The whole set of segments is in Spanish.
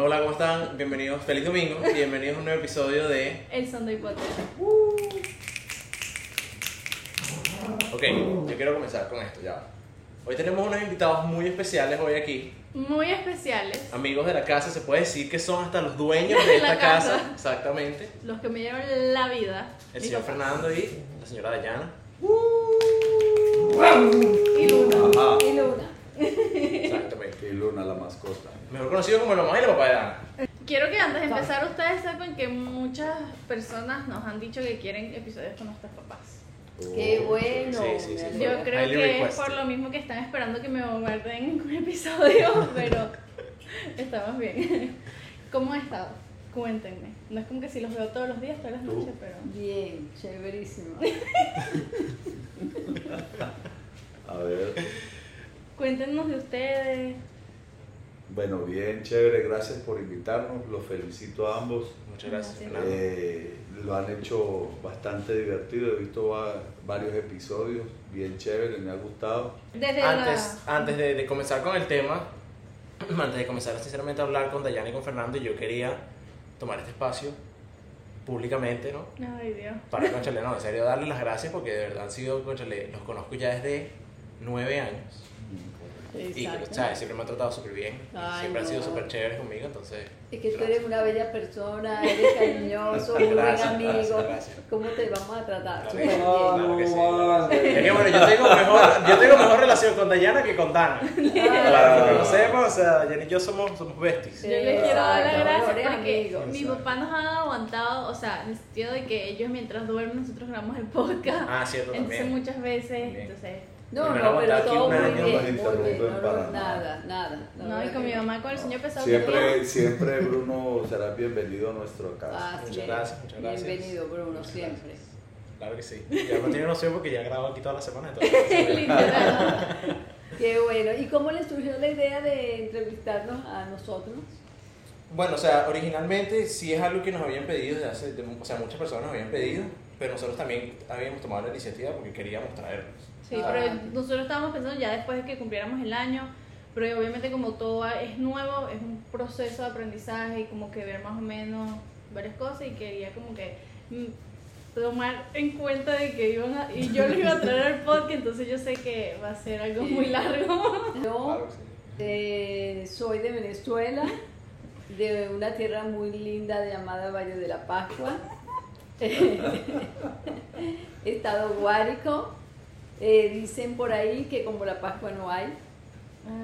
Hola, ¿cómo están? Bienvenidos, feliz domingo, bienvenidos a un nuevo episodio de... El son de hipótesis. Ok, yo quiero comenzar con esto, ya. Hoy tenemos unos invitados muy especiales hoy aquí, Muy especiales. amigos de la casa, se puede decir que son hasta los dueños de esta casa. casa. exactamente. Los que me dieron la vida. El señor. Fernando y la señora Dayana. Y Luna. Ajá. Y Luna. Y Luna, la mascota. Mejor conocido como la mamá y la papá de Dayana. Quiero que antes de empezar ustedes sepan que muchas personas nos han dicho que quieren episodios con nuestros papás. Qué bueno. Sí, sí, sí. Yo creo Highly que es por lo mismo que están esperando que me bombarden con episodios, pero estamos bien. ¿Cómo han estado? Cuéntenme. No es como que si los veo todos los días, todas las ¿Tú? noches, pero... Bien, chéverísimo. A ver. Cuéntenos de ustedes. Bueno, bien, chévere. Gracias por invitarnos. Los felicito a ambos. Muchas gracias. Fernando. Eh, lo han hecho bastante divertido. He visto va- varios episodios. Bien chévere, me ha gustado. Desde Antes, la... antes de, de comenzar con el tema, antes de comenzar sinceramente a hablar con Dayana y con Fernando, yo quería tomar este espacio públicamente, ¿no? Ay, Dios. Para Conchale, no, en serio, darle las gracias porque de verdad han sido, Conchale, los conozco ya desde nueve años. Y. Siempre me han tratado súper bien. Ay, siempre han sido no. súper chéveres conmigo, entonces. Es que tú gracias. eres una bella persona, eres cariñoso, un buen amigo. gracias, gracias. ¿Cómo te vamos a tratar? Claro. Claro que sí. Es que bueno, yo tengo mejor, yo tengo mejor relación con Dayana que con Dana. Para que no sepa, o sea, Dayana y yo somos, somos besties. Yo les quiero dar las gracias porque amigos. mis papás nos han aguantado, o sea, en el sentido de que ellos mientras duermen nosotros grabamos el podcast. Ah, cierto, entonces también. muchas veces, También. entonces, No, no, pero todo muy bien, no muy nos bien. interrumpen No, no, para nada, nada. no, y con mi mamá con el sueño pesado Siempre, siempre Bruno será bienvenido a nuestra casa. Ah, Muchas sí. gracias, muchas gracias. Bienvenido, Bruno, Muchas siempre. gracias. Claro que sí. Ya no tiene noción porque ya grabo aquí toda la semana. Entonces, Literal. Qué bueno. ¿Y cómo le surgió la idea de entrevistarnos a nosotros? Bueno, o sea, originalmente sí es algo que nos habían pedido desde hace, de- o sea, muchas personas nos habían pedido, pero nosotros también habíamos tomado la iniciativa porque queríamos traerlos. Sí, Ah. pero nosotros estábamos pensando ya después de que cumpliéramos el año, pero obviamente como todo es nuevo, es un proceso de aprendizaje y como que ver más o menos varias cosas y quería como que mm, tomar en cuenta de que iban a, y yo lo iba a traer al podcast, entonces yo sé que va a ser algo muy largo. Yo eh, soy de Venezuela, de una tierra muy linda llamada Valle de la Pascua. Estado Guárico. Eh, dicen por ahí que como la Pascua no hay.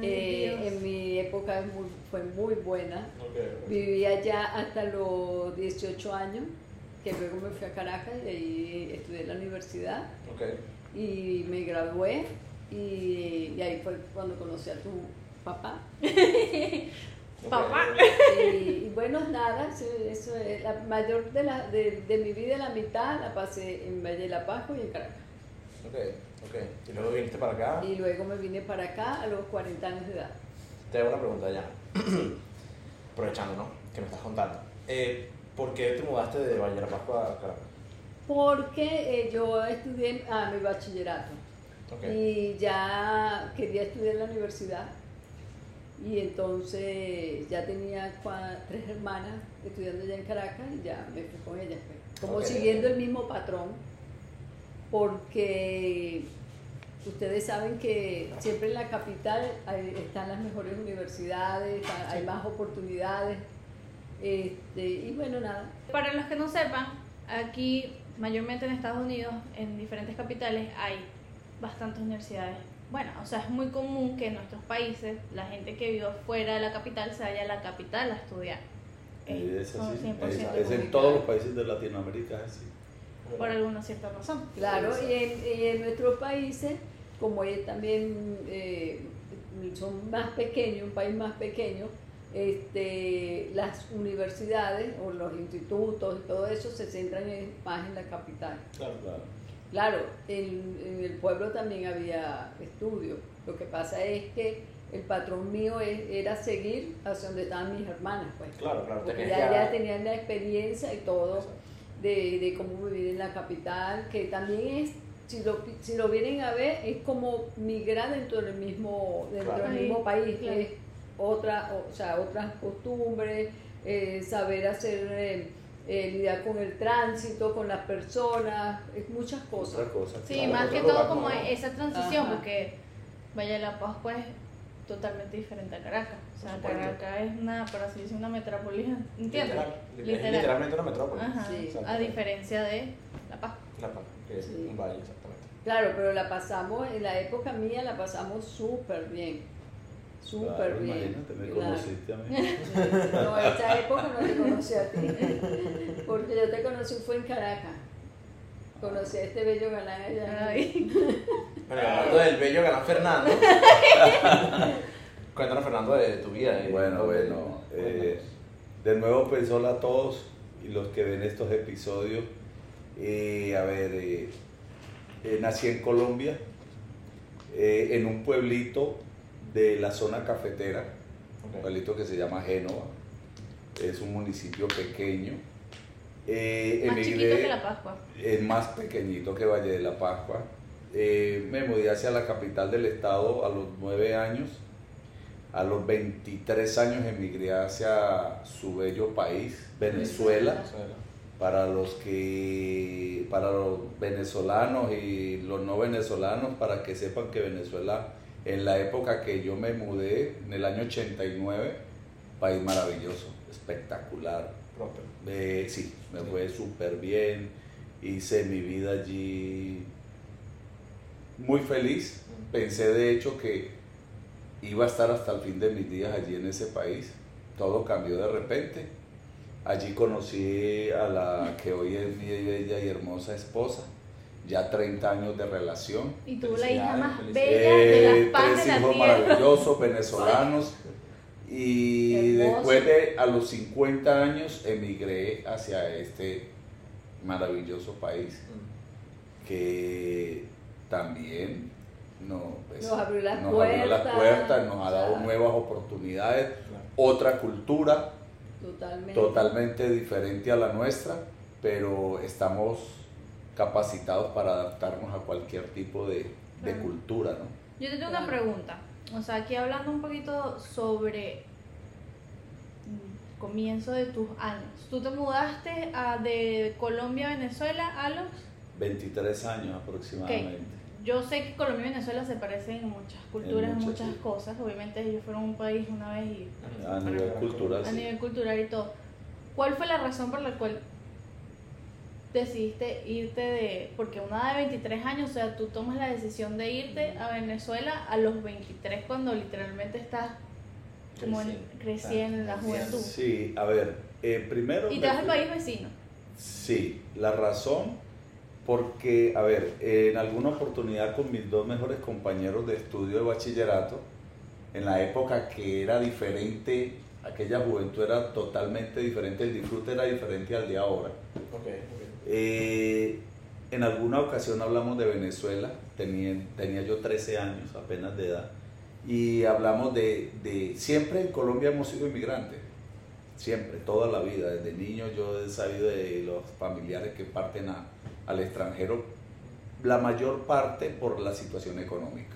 Eh, en mi época es muy- fue muy buena. Viví allá hasta los 18 años, que luego me fui a Caracas y ahí estudié en la universidad Ok. y me gradué y, y ahí fue cuando conocí a tu papá. Papá. Y, y bueno, nada, eso, eso es la mayor de, la, de, de mi vida, la mitad la pasé en Valle de la Pascua y en Caracas. Ok, ok. Y luego viniste para acá. Y luego me vine para acá a los 40 años de edad. Te hago una pregunta ya. Aprovechando, ¿no? Que me estás contando. Eh, ¿Por qué te mudaste de Valle de la Pascua a Caracas? Porque eh, yo estudié ah, mi bachillerato. Ok. y ya quería estudiar en la universidad y entonces ya tenía cua- tres hermanas estudiando allá en Caracas y ya me fui con ellas, pues. como Ok. siguiendo el mismo patrón, porque ustedes saben que siempre en la capital hay- están las mejores universidades, hay Sí. más oportunidades, este, y bueno, nada. Para los que no sepan, aquí, mayormente en Estados Unidos, en diferentes capitales, hay bastantes universidades. Bueno, o sea, es muy común que en nuestros países la gente que vive fuera de la capital se vaya a la capital a estudiar. Y es así. 100% Es, es en todos los países de Latinoamérica es así. Por alguna cierta razón. Claro, y en, y en nuestros países, como ellos también eh, son más pequeños, un país más pequeño, este, las universidades o los institutos y todo eso se centran en- más en la capital. Claro, Claro. Claro, en, en el pueblo también había estudios. Lo que pasa es que el patrón mío es- era seguir hacia donde estaban mis hermanas, pues. Claro, claro. Porque ya, ya tenían la experiencia y todo Exacto. De, de cómo vivir en la capital, que también es, si lo, si lo vienen a ver, es como migrar dentro del mismo, dentro Claro. del mismo país. Claro. Es, otra, o sea, otras costumbres, eh, saber hacer, eh, eh, lidiar con el tránsito, con las personas, es muchas cosas. Otra cosa. Sí, claro. más que todo como esa transición, Ajá. porque vaya la Pascua es totalmente diferente a Caracas. O sea. Caracas es una, por así decirlo, una metrópolis, ¿entiendes? Literal, es Literal. literalmente una metrópoli. Ajá, Sí. a diferencia de la Pascua. La Paz, que es Sí. un valle, exactamente. Claro, pero la pasamos, en la época mía la pasamos súper bien, súper Claro, bien. Imagínate, me claro. conociste a mí. No, esa época no te conocí a ti, porque yo te conocí fue en Caracas. Conocí a este bello galán allá. Bueno, y hablando del bello galán Fernando. Cuéntanos, Fernando, de tu vida. eh. Bueno, bueno. eh, de nuevo, pues hola a todos y los que ven estos episodios. Eh, a ver, eh, eh, nací en Colombia, eh, en un pueblito de la zona cafetera, un pueblito que se llama Génova. Es un municipio pequeño. Eh, Más chiquito que la Pascua. es más pequeñito que Valle de la Pascua. Eh, me mudé hacia la capital del estado a los 9 años. A los 23 años emigré hacia su bello país, Venezuela. Venezuela. Para los que, para los venezolanos y los no venezolanos, para que sepan que Venezuela, en la época que yo me mudé, en el año 89, país maravilloso, espectacular, eh, sí, me Sí. fue súper bien. Hice mi vida allí muy feliz. Pensé de hecho que iba a estar hasta el fin de mis días allí en ese país. Todo cambió de repente. Allí conocí a la que hoy es mi bella y hermosa esposa. Ya 30 años de relación. Y tuvo la hija más bella de Eh, las paz tres la hijos tierra. maravillosos venezolanos. Y después de a los 50 años emigré hacia este maravilloso país Mm. que también no, pues, Nos abrió las nos abrió las puertas, nos ha dado claro. nuevas oportunidades, Claro. otra cultura Totalmente. totalmente diferente a la nuestra, pero estamos capacitados para adaptarnos a cualquier tipo de, cultura, ¿no? Yo te tengo una pregunta. O sea, aquí hablando un poquito sobre mm, comienzo de tus años. ¿Tú te mudaste a- de Colombia a Venezuela a los...? 23 años aproximadamente. Yo sé que Colombia y Venezuela se parecen en muchas culturas, en muchas, muchas sí. cosas. Obviamente ellos fueron un país una vez y A nivel cultural, a sí. nivel cultural y todo. ¿Cuál fue la razón por la cual decidiste irte de, porque una de 23 años, o sea, tú tomas la decisión de irte a Venezuela a los 23 cuando literalmente estás como en- Creciendo. en la juventud. Sí, a ver, eh, primero... Y te vas al país vecino. Sí, la razón, porque, a ver, en alguna oportunidad con mis dos mejores compañeros de estudio de bachillerato, en la época que era diferente, aquella juventud era totalmente diferente, el disfrute era diferente al de ahora. Ok, ok. Eh, en alguna ocasión hablamos de Venezuela, tenía, tenía yo 13 años apenas de edad, y hablamos de, de, siempre en Colombia hemos sido inmigrantes, siempre, toda la vida, desde niño yo he sabido de los familiares que parten a- al extranjero, la mayor parte por la situación económica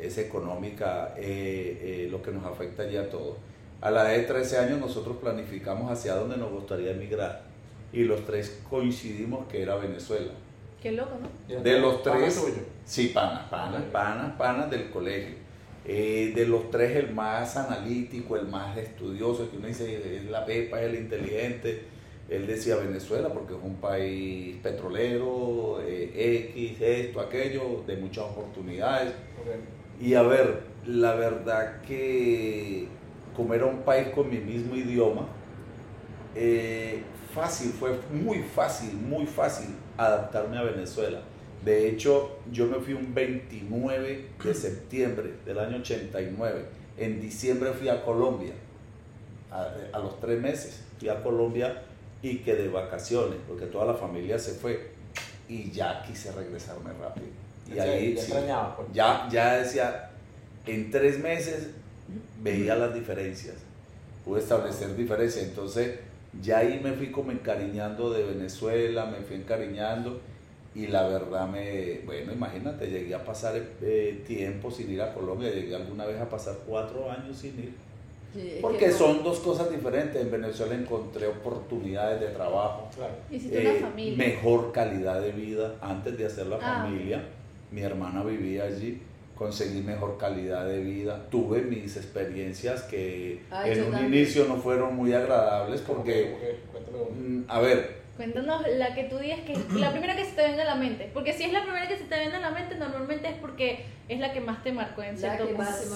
es económica eh, eh, lo que nos afecta ya a todos. A la edad de 13 años nosotros planificamos hacia dónde nos gustaría emigrar y los tres coincidimos que era Venezuela. Qué loco, ¿no? De los Pana tres, tuyo. sí, panas, panas, panas, panas del colegio. Eh, de los tres el más analítico, el más estudioso, que uno dice es la pepa, es el inteligente. Él decía Venezuela porque es un país petrolero, eh, X, esto, aquello, de muchas oportunidades. Y a ver, la verdad que como era un país con mi mismo idioma, eh, fácil, fue muy fácil, muy fácil adaptarme a Venezuela. De hecho, yo me fui un 29 de septiembre del año 89. En diciembre fui a Colombia, a, a los tres meses fui a Colombia y quedé de vacaciones, porque toda la familia se fue. Y ya quise regresarme rápido. Y ahí ya sí, extrañabas, pues. ya, ya decía, en tres meses veía las diferencias, pude establecer diferencias, entonces ya ahí me fui como encariñando de Venezuela, me fui encariñando y la verdad me, bueno, imagínate, llegué a pasar eh, tiempo sin ir a Colombia, llegué alguna vez a pasar cuatro años sin ir. Porque son dos cosas diferentes. En Venezuela encontré oportunidades de trabajo, eh, mejor calidad de vida antes de hacer la ah, familia. Mi hermana vivía allí, conseguí mejor calidad de vida. Tuve mis experiencias que en un inicio no fueron muy agradables porque, mm, a ver, Cuéntanos la que tú digas que es la primera que se te venga a la mente. Porque si es la primera que se te venga a la mente, normalmente es porque es la que más te marcó en cierto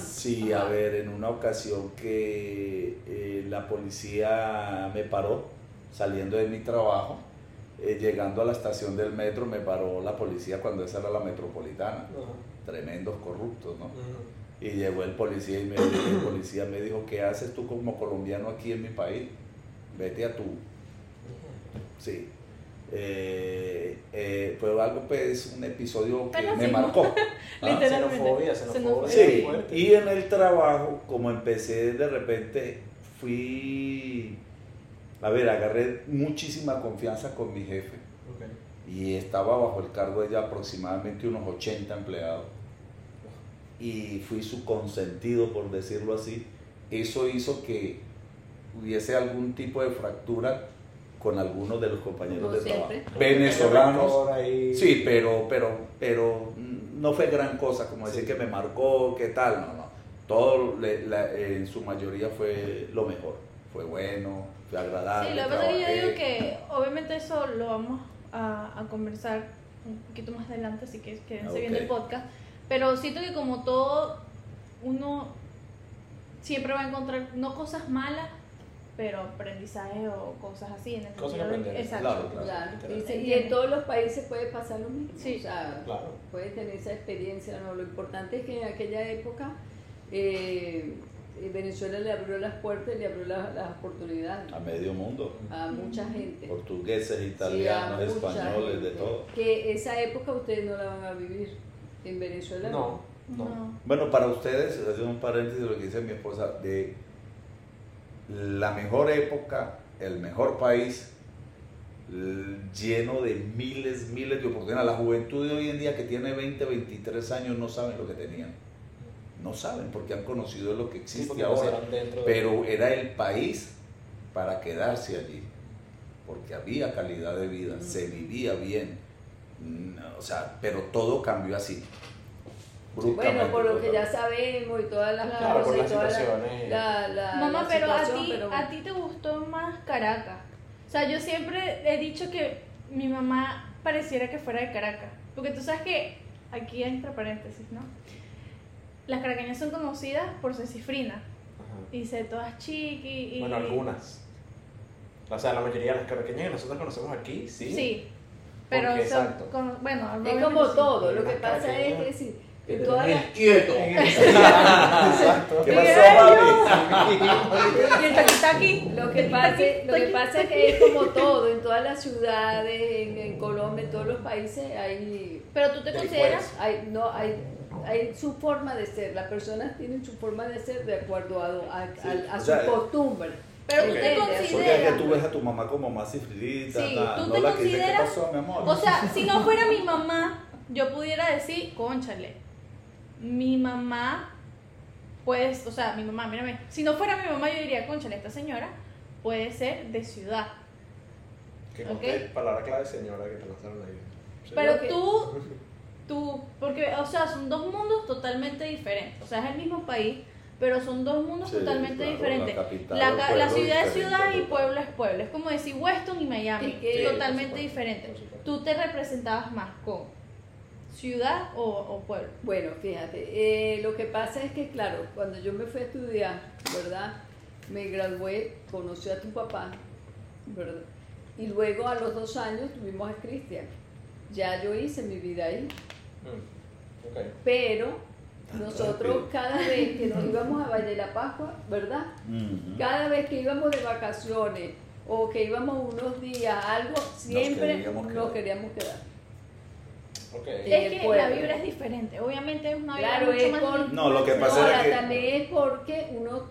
Sí, a ver, en una ocasión que eh, la policía me paró saliendo de mi trabajo, eh, llegando a la estación del metro, me paró la policía cuando esa era la metropolitana. Tremendos corruptos, ¿no? Y llegó el policía y me, el policía me dijo, ¿qué haces tú como colombiano aquí en mi país? Vete a tu Sí. Eh, eh, fue algo, pues, un episodio que me marcó. ¿Ah? Xenofobia, xenofobia. Sí, y en el trabajo, como empecé de repente, fui, a ver, agarré muchísima confianza con mi jefe. Y estaba bajo el cargo de ella aproximadamente unos 80 empleados. Y fui su consentido, por decirlo así. Eso hizo que hubiese algún tipo de fractura con algunos de los compañeros de trabajo venezolanos. Sí, pero, pero, pero no fue gran cosa, como decir que me marcó, qué tal, no, no. Todo en su mayoría fue lo mejor, fue bueno, fue agradable. Sí, lo que pasa es que yo digo que obviamente eso lo vamos a, a conversar un poquito más adelante, así que quédense okay. viendo el podcast. Pero siento que como todo, uno siempre va a encontrar no cosas malas, pero aprendizaje o cosas así. En el cosas que Exacto. Claro, Y, en todos los países puede pasar lo mismo. Sí. O sea, puede tener esa experiencia. ¿no? Lo importante es que en aquella época eh, Venezuela le abrió las puertas y le abrió las, oportunidades. A medio mundo. A mucha gente. Portugueses, italianos, españoles, de todo. Que esa época ustedes no la van a vivir. En Venezuela no. no. Bueno, para ustedes, haciendo un paréntesis de lo que dice mi esposa, de la mejor época, el mejor país, lleno de miles, miles de oportunidades. La juventud de hoy en día que tiene 20, 23 años no saben lo que tenían. No saben porque han conocido lo que existe ahora. Pero era el país para quedarse allí. Porque había calidad de vida, se vivía bien. O sea, pero todo cambió así. Bueno, por lo que ya sabemos y todas las cosas y todas las Mamá, pero, a, ti, a ti te gustó más Caracas. O sea, yo siempre he dicho que mi mamá pareciera que fuera de Caracas. Porque tú sabes que, aquí entre paréntesis, ¿no? Las caraqueñas son conocidas por ser cifrinas. Y ser todas chiqui. Y... Bueno, algunas. O sea, la mayoría de las caraqueñas que nosotros conocemos aquí, sí. Sí. Pero son, bueno, es como todo. Lo que pasa es que sí que te quieto. Exacto. ¿Qué pasó, aquí. Lo que pasa, lo que pasa es que es como todo, en todas las ciudades, en, Colombia, en todos los países hay... Pero tú te consideras... Hay, no, hay, hay su forma de ser, las personas tienen su forma de ser de acuerdo a, a, su costumbre. Pero tú te consideras. Porque que tú ves a tu mamá como más cifrita, sí, tú te consideras. O sea, si no fuera mi mamá, yo pudiera decir, conchale, mi mamá, pues, o sea, mi mamá, mírame, si no fuera mi mamá, yo diría, conchale, esta señora puede ser de ciudad. ¿Qué okay? palabra clave señora que te lanzaron ahí? Pero tú, tú, porque, o sea, son dos mundos totalmente diferentes. O sea, es el mismo país, pero son dos mundos totalmente diferentes. La, la, ciudad es ciudad y pueblo es pueblo. Es como decir Weston y Miami, totalmente diferente. Tú te representabas más con ciudad o, pueblo? Bueno, fíjate, eh, lo que pasa es que, claro, cuando yo me fui a estudiar, ¿verdad? Me gradué, conocí a tu papá, ¿verdad? Y luego a los dos años tuvimos a Cristian. Ya yo hice mi vida ahí. Mm, Pero nosotros cada vez que nos íbamos a Valle de la Pascua, ¿verdad? Cada vez que íbamos de vacaciones o que íbamos unos días, algo, siempre nos queríamos quedar. Es que la vibra es diferente. Obviamente es una vibra mucho más por, No, lo que pasa es que... también es porque uno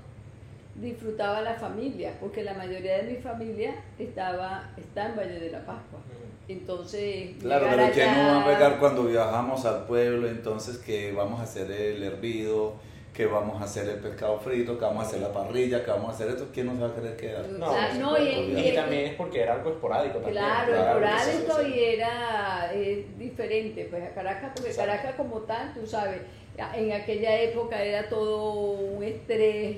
disfrutaba la familia, porque la mayoría de mi familia estaba está en Valle de la Pascua. Entonces, Claro, pero ¿quién no allá- va a pegar cuando viajamos al pueblo? Entonces que vamos a hacer el hervido, que vamos a hacer el pescado frito, que vamos a hacer la parrilla, que vamos a hacer esto. ¿Quién nos va a querer quedar? No, O sea, por no, y- y- y, también es porque era algo esporádico también. Claro, sí. y era eh, diferente, pues a Caracas, porque Exacto. Caracas como tal, tú sabes, en aquella época era todo un estrés.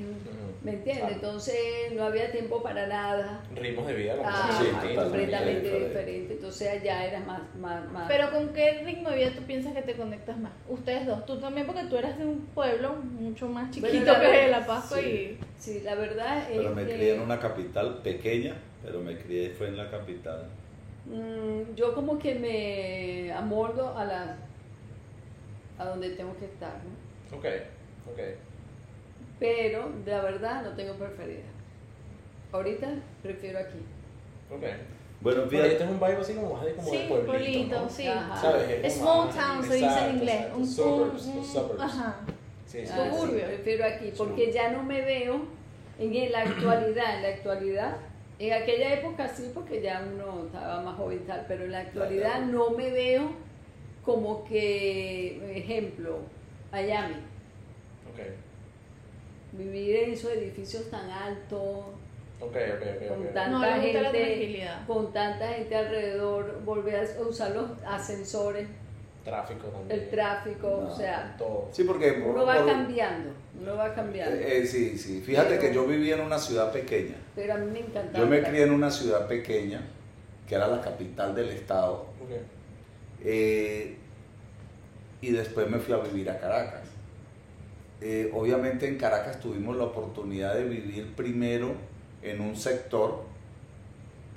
¿Me entiendes? Claro. Entonces no había tiempo para nada. Ritmos de vida, Ah, Sí, completamente diferente. diferente. Entonces allá era más, más, más. Pero ¿con qué ritmo de vida tú piensas que te conectas más? Ustedes dos. Tú también porque tú eras de un pueblo mucho más chiquito Bueno, la que La Pascua sí. sí, la verdad es Pero me que, crié en una capital pequeña, pero me crié fue en la capital. mm, yo como que me amoldo a la a donde tengo que estar, ¿no? Ok, ok. Pero la verdad no tengo preferida. Ahorita prefiero aquí. Ok. Bueno, fíjate, este es un vibe así como más de, como Sí, de pueblito, pueblito, ¿no? sí. Ajá. ¿Sabes? Small town se dice en inglés. exacto. Un, Suburbs, un- los suburbs. Ajá. Sí, sí, Ah, sí. prefiero aquí, porque ya no me veo en la actualidad, en la actualidad, en aquella época sí, porque ya uno estaba más joven y tal, pero en la actualidad Claro. no me veo como que, ejemplo, Miami, Ok, vivir en esos edificios tan altos, ok, ok, ok. con tanta No, gente, tranquilidad. con tanta gente alrededor, volver a usar los ascensores, Tráfico también. el tráfico, No. o sea, Todo. sí, porque... por- uno va por- cambiando, uno va cambiando. eh, eh, sí, sí. Fíjate Pero- que yo vivía en una ciudad pequeña. Pero a mí me encantaba. Yo me crié en una ciudad pequeña, que era la capital del estado, eh, y después me fui a vivir a Caracas. Eh, obviamente en Caracas tuvimos la oportunidad de vivir primero en un sector,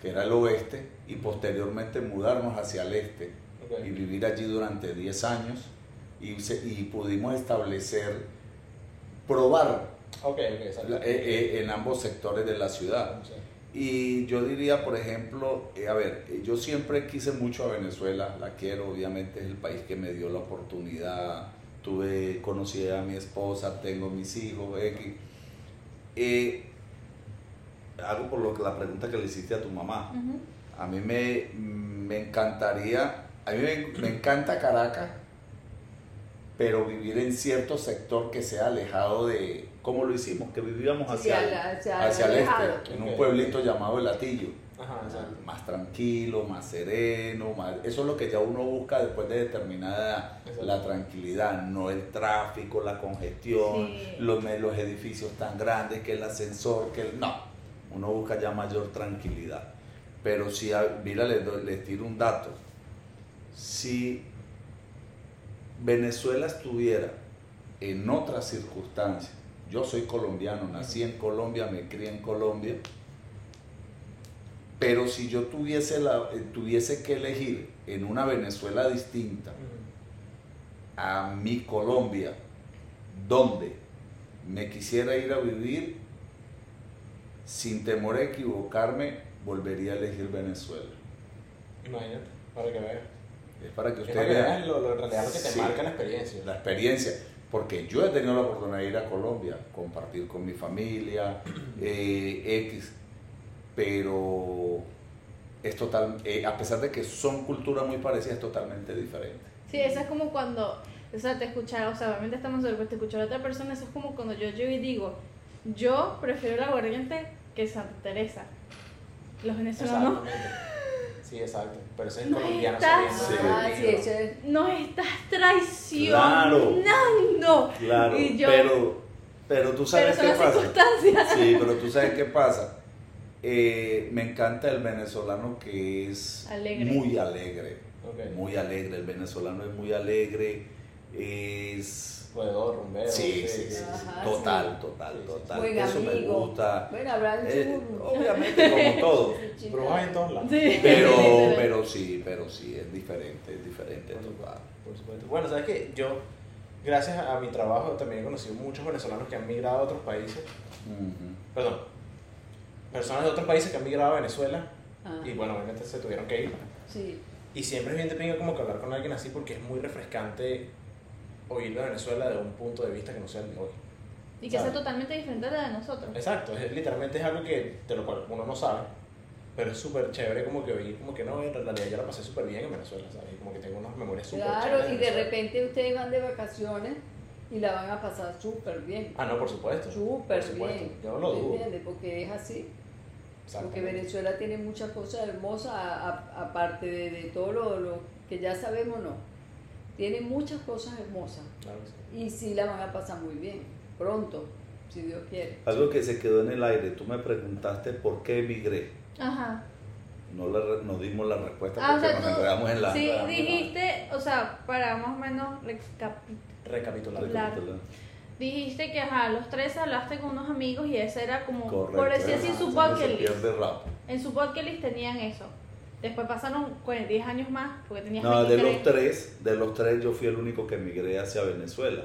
que era el oeste, y posteriormente mudarnos hacia el este y vivir allí durante 10 años y, se- y pudimos establecer, probar la- eh, eh, en ambos sectores de la ciudad. Y yo diría, por ejemplo, eh, a ver, yo siempre quise mucho a Venezuela, la quiero, obviamente es el país que me dio la oportunidad, tuve, conocí a mi esposa, tengo mis hijos, X. Eh, algo por lo que la pregunta que le hiciste a tu mamá, a mí me, me encantaría, a mí me, me encanta Caracas, pero vivir en cierto sector que sea alejado de, ¿cómo lo hicimos? Que vivíamos Sí, hacia, hacia- hacia el este, en un pueblito llamado El Latillo. Ajá. Más tranquilo, más sereno, más, eso es lo que ya uno busca después de determinada edad, Exacto. la tranquilidad, no el tráfico, la congestión, Sí. los, los edificios tan grandes, que el ascensor, que el, no, uno busca ya mayor tranquilidad. Pero si, mira, les, les tiro un dato, si Venezuela estuviera en otras circunstancias, yo soy colombiano, nací en Colombia, me crié en Colombia, pero si yo tuviese, la, eh, tuviese que elegir en una Venezuela distinta a mi Colombia, donde me quisiera ir a vivir, sin temor a equivocarme, volvería a elegir Venezuela. Imagínate, para que veas. Es para que Es ustedes vean lo, lo, lo que te Sí. marca la experiencia. la experiencia. Porque yo he tenido la oportunidad de ir a Colombia, compartir con mi familia, eh, X, pero es total, eh, a pesar de que son culturas muy parecidas, es totalmente diferente. Sí, eso es como cuando, o sea, te escuchar, o sea, obviamente estamos sobre te escuchar a otra persona, eso es como cuando yo llego y digo, yo prefiero el aguardiente que Santa Teresa. Los venezolanos. Sí, exacto. Pero ese es el No colombiano estás- Sí. Ah, sí, eso nos estás traicionando. Claro, Y yo- pero, pero tú Pero sabes son qué las pasa. circunstancias. Sí, pero tú sabes qué pasa. Eh, me encanta el venezolano que es Alegre. muy alegre. Muy alegre. El venezolano es muy alegre. Es. Jugador, rumbero. Sí, sí, sí. sí. Ajá, Total, sí. total, total. Eso me gusta. Bueno, habrá Eh, dicho- obviamente, como todo. Pero vas en todos lados. Sí. Pero, pero sí, pero sí, es diferente, es diferente, Por total. supuesto, por supuesto. Bueno, sabes que yo, gracias a mi trabajo, también he conocido muchos venezolanos que han migrado a otros países. Perdón, personas de otros países que han migrado a Venezuela. Ah, Y bueno, obviamente se tuvieron que ir. sí. Y siempre es bien pinga como que hablar con alguien así porque es muy refrescante oír de Venezuela de un punto de vista que no sea el de hoy. Y que sea ¿sabes? totalmente diferente a la de nosotros. Exacto, es, literalmente es algo que, de lo cual uno no sabe. pero es súper chévere como que oír, como que no, en realidad yo la pasé súper bien en Venezuela, ¿sabes? Como que tengo unas memorias súper Claro, y de repente ustedes van de vacaciones y la van a pasar súper bien. Ah, no, por supuesto. Súper bien. Yo no lo dudo. ¿Entiendes? Porque es así. Porque. Venezuela tiene muchas cosas hermosas, aparte de, de todo lo, lo que ya sabemos, no. Tiene muchas cosas hermosas. Claro que sí. Y sí la van a pasar muy bien. Pronto, si Dios quiere. Algo que se quedó en el aire, tú me preguntaste por qué emigré. Ajá. No, la re- no dimos la respuesta Ah, o porque sea, nos tú enredamos en la... sí la- dijiste, o sea, para más o menos recapitular. Recapitular. Dijiste que ajá, a los tres hablaste con unos amigos y ese era como, Correcto. por decir así, su bucket list. En su bucket list tenían eso. Después pasaron pues, 10 años más, porque tenías No, de 23. los tres, de los tres yo fui el único que emigré hacia Venezuela.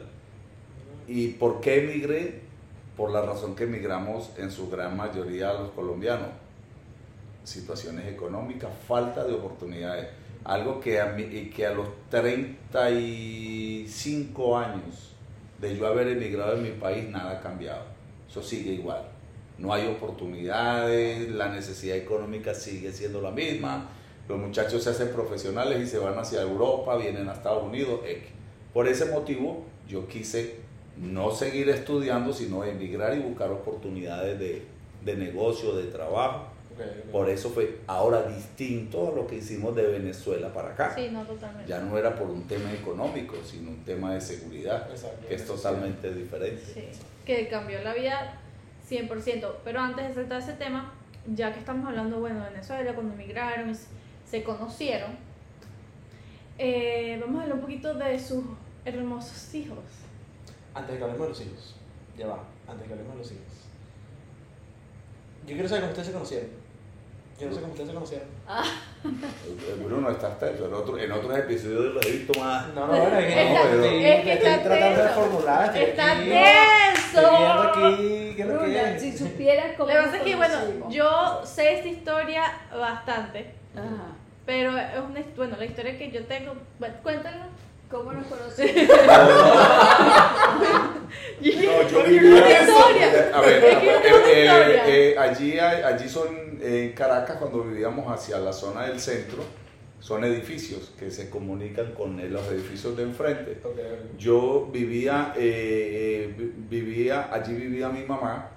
¿Y por qué emigré? Por la razón que emigramos en su gran mayoría los colombianos. Situaciones económicas, falta de oportunidades. Algo que a, mí, que a los 35 años de yo haber emigrado en mi país, nada ha cambiado. Eso sigue igual. No hay oportunidades, la necesidad económica sigue siendo la misma. Los muchachos se hacen profesionales y se van hacia Europa, vienen a Estados Unidos. Por ese motivo, yo quise no seguir estudiando, sino emigrar y buscar oportunidades de, de negocio, de trabajo. Por eso fue ahora distinto a lo que hicimos de Venezuela para acá. Sí, no, totalmente. Ya no era por un tema económico, sino un tema de seguridad, Exacto. que es totalmente diferente. Sí, que cambió la vida 100%. Pero antes de saltar ese tema, ya que estamos hablando, bueno, de Venezuela, cuando emigraron, y se- se conocieron, eh, vamos a hablar un poquito de sus hermosos hijos. Antes de que hablemos de los hijos. Ya va. Antes de que hablemos de los hijos. Yo quiero saber cómo ustedes se conocieron. Yo no sé cómo ustedes se conocieron. El Bruno está tenso, en, otro- en otros episodios lo he visto más. No, no, bueno, es que, Está- estoy, es que estoy está tratando de tenso. formular. Estoy ¡Está aquí, tenso! aquí. ¿Qué es lo que si supieras Lo cómo que nos pasa es que, bueno, yo sé esta historia bastante, Ajá. pero es una, bueno, la historia que yo tengo, bueno, cuéntala. ¿Cómo nos conocimos? No, yo vivía- es una historia. A ver, eh, historia. eh, allí, allí son eh, en Caracas, cuando vivíamos hacia la zona del centro, son edificios que se comunican con eh, los edificios de enfrente. Yo vivía, eh, eh, vi- vivía, allí vivía mi mamá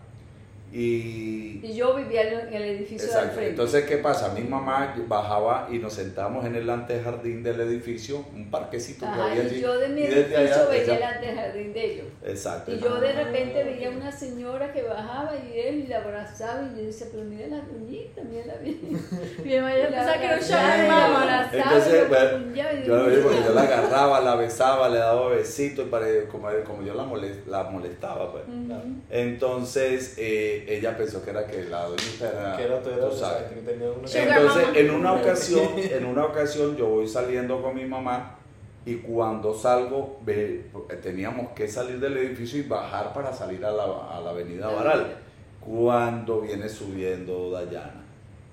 y Y yo vivía en el edificio de al Exacto. frente. Entonces, ¿qué pasa? Mi mamá bajaba y nos sentábamos en el antejardín del edificio, un parquecito que Ajá, había y allí. yo de mi y edificio allá, veía ella- el antejardín de ellos. Exacto. Y yo de Ah, repente veía una señora que bajaba y él y la abrazaba y yo decía, pero mira la uñita, mira la bien. Mi mamá ya pensaba que era un show de y Entonces, y bueno, y Yo la porque yo la agarraba, la besaba, le daba besitos, y como, como yo la, molest- la molestaba. Pues. Ujú. Entonces, eh, ella pensó que era que la doñita era. Que era tú, tú sabes. que tenía una- Sugar Entonces, en una ocasión, en una ocasión yo voy saliendo con mi mamá y cuando salgo, ve- teníamos que salir del edificio y bajar para salir a la, a la avenida Baral. Cuando viene subiendo Dayana.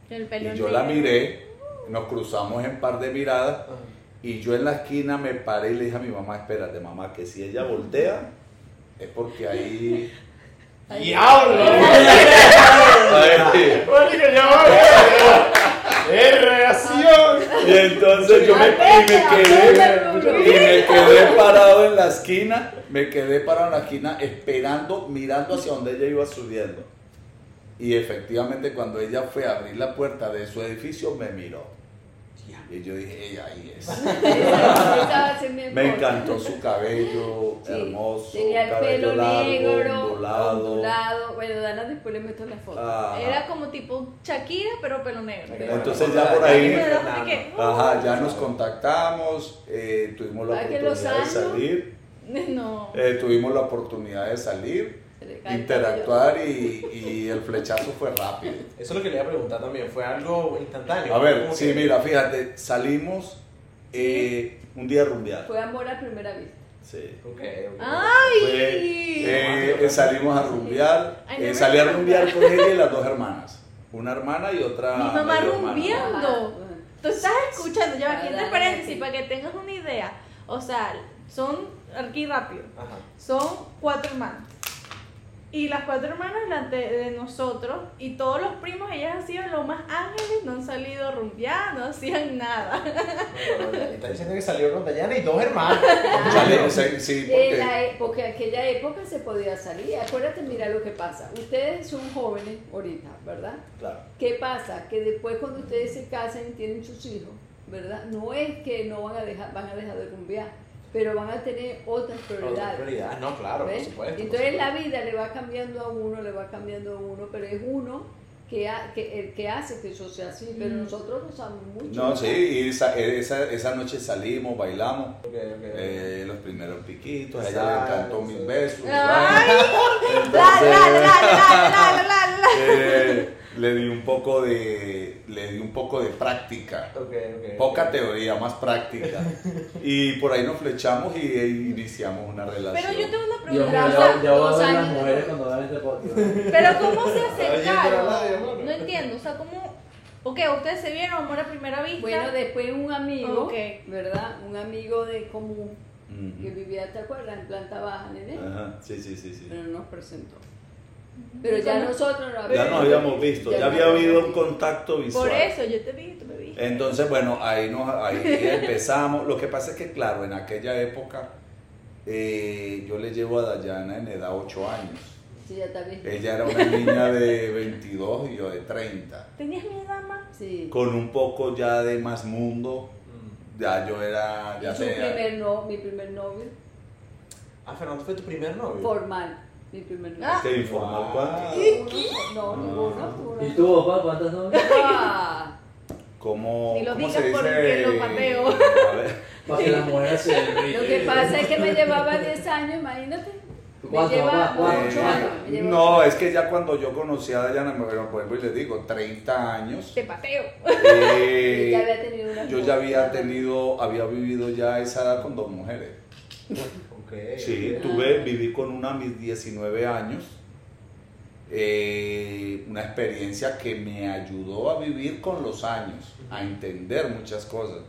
El pelo Y yo la miré, nos cruzamos en par de miradas Ajá. y yo en la esquina me paré y le dije a mi mamá, espérate mamá, que si ella voltea es porque ahí... ¡Diablo! Ahí- Marico, ya va. ¡Es reacción! Y entonces yo me, y me quedé, y me quedé parado en la esquina, me quedé parado en la esquina esperando, mirando hacia donde ella iba subiendo. Y efectivamente cuando ella fue a abrir la puerta de su edificio, me miró. Y yo dije, ella ahí es. Me encantó su cabello, Sí, hermoso, Tenía el cabello pelo largo, negro, ondulado. ondulado. Bueno, Dana después le meto la foto. Ajá. Era como tipo Shakira, pero pelo negro. Entonces ya por ahí- que, uh, Ajá, ya nos contactamos, eh, tuvimos la ¿Verdad que los oportunidad de salir, No. eh, tuvimos la oportunidad de salir, Interactuar y, y el flechazo fue rápido. Eso es lo que le iba a preguntar también. ¿Fue algo instantáneo? A ver, sí, que- mira, fíjate, salimos eh, un día a rumbear. Fue amor a primera vista. Sí. Ok, ok. ¡Ay! Fue, eh, eh, salimos a rumbear, eh, salí a rumbear con ella y las dos hermanas. Una hermana y otra. Mi mamá rumbeando. Tú estás escuchando, ya aquí entre paréntesis para que tengas una idea. O sea, son, aquí rápido, Ajá. son cuatro hermanos. Y las cuatro hermanas delante de nosotros y todos los primos, ellas han sido los más ángeles, no han salido a rumbear, no hacían nada. está diciendo que salió con Dayana y dos hermanos. Sale- sí, sí, De porque- la e- porque aquella época se podía salir. Acuérdate, mira lo que pasa. Ustedes son jóvenes ahorita, ¿verdad? Claro. ¿Qué pasa? Que después cuando ustedes se casan y tienen sus hijos, ¿verdad? No es que no van a dejar, van a dejar de rumbear, pero van a tener otras Otra prioridades. prioridad. No, claro, por supuesto. por Entonces la vida le va cambiando a uno, le va cambiando a uno, pero es uno que, ha- que, el que hace que eso sea así, pero Mm. nosotros no sabemos mucho. No, sí, y esa, esa, esa noche salimos, bailamos, eh, los primeros piquitos, ella le encantó sí. mis besos. Ay, Entonces, dale, dale, dale, dale, dale, dale, dale. eh, le di un poco de le di un poco de práctica Ok, ok. poca teoría más práctica y por ahí nos flechamos y e iniciamos una relación Pero yo tengo una Dios pregunta. sea, ya, ya voy a ver las mujeres cuando vean este podcast. Pero ¿cómo se acercaron? No entiendo, o sea, ¿cómo? Ok, ustedes se vieron amor a primera vista. Bueno, después un amigo. ¿verdad? Un amigo de común que Ujú. vivía, ¿te acuerdas? En planta baja, nene. Ajá, sí sí sí sí Pero nos presentó. Pero ya nosotros no ya nos habíamos visto ya había habido un contacto visual Por eso, yo te vi, tú me vi. entonces bueno ahí nos ahí empezamos lo que pasa es que claro en aquella época eh, yo le llevo a Dayana en edad 8 años Sí, ya está bien. ella era una niña de 22 y yo de 30 ¿Tenías mi dama? Sí. con un poco ya de más mundo Mm. ya yo era Y ya su tenía- primer no, mi primer novio, Ah, Fernando fue tu primer novio. formal, mi primer novio. Ah. ¿Te informal Wow. cuánto? No, ninguno. ¿Y tú, papá, cuántas novias? Ah, ¿Cómo, Ni lo cómo digas se dice? porque lo pateo. A ver, Para que las mujeres se Lo que pasa es que me llevaba 10 años, imagínate. Me ¿Cuánto, lleva papá? ¿Cuánto? 8 eh, años. me lleva no, es que ya cuando yo conocí a Dayana, bueno, por ejemplo, y le digo, 30 años, Te pateo. eh, Y ya había tenido una yo ya había tenido, había vivido ya esa edad con dos mujeres. Sí, tuve, viví con una a mis 19 años, eh, una experiencia que me ayudó a vivir con los años, a entender muchas cosas.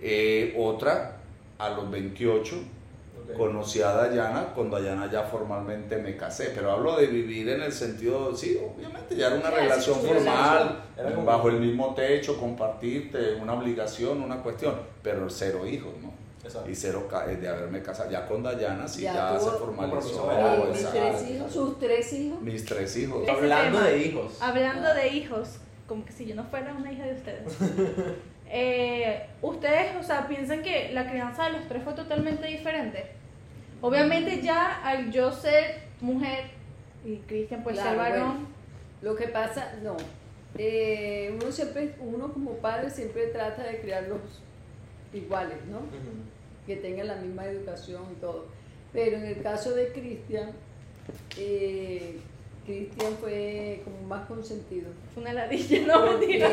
Eh, otra, a los 28, Ok. conocí a Dayana, con Dayana ya formalmente me casé, pero hablo de vivir en el sentido, sí, obviamente ya era una Sí, relación sí, sí, formal, Era como- bajo el mismo techo, compartirte, una obligación, una cuestión, pero cero hijos, ¿no? Exacto. Y cero ca- de haberme casado, ya con Dayana sí ya, Ya se formalizó. Y mis tres hijos, sus tres hijos. Mis tres hijos. Hablando tema. de hijos. Hablando de hijos, como que si yo no fuera una hija de ustedes. Eh, ustedes, o sea, piensan que la crianza de los tres fue totalmente diferente. Obviamente ya al yo ser mujer y Cristian pues ser Claro, varón, bueno. Lo que pasa, no. Eh, uno siempre, uno como padre siempre trata de criarlos iguales, ¿no? Que tengan la misma educación y todo. Pero en el caso de Cristian, eh, Cristian fue como más consentido. fue una ladilla, no mentira.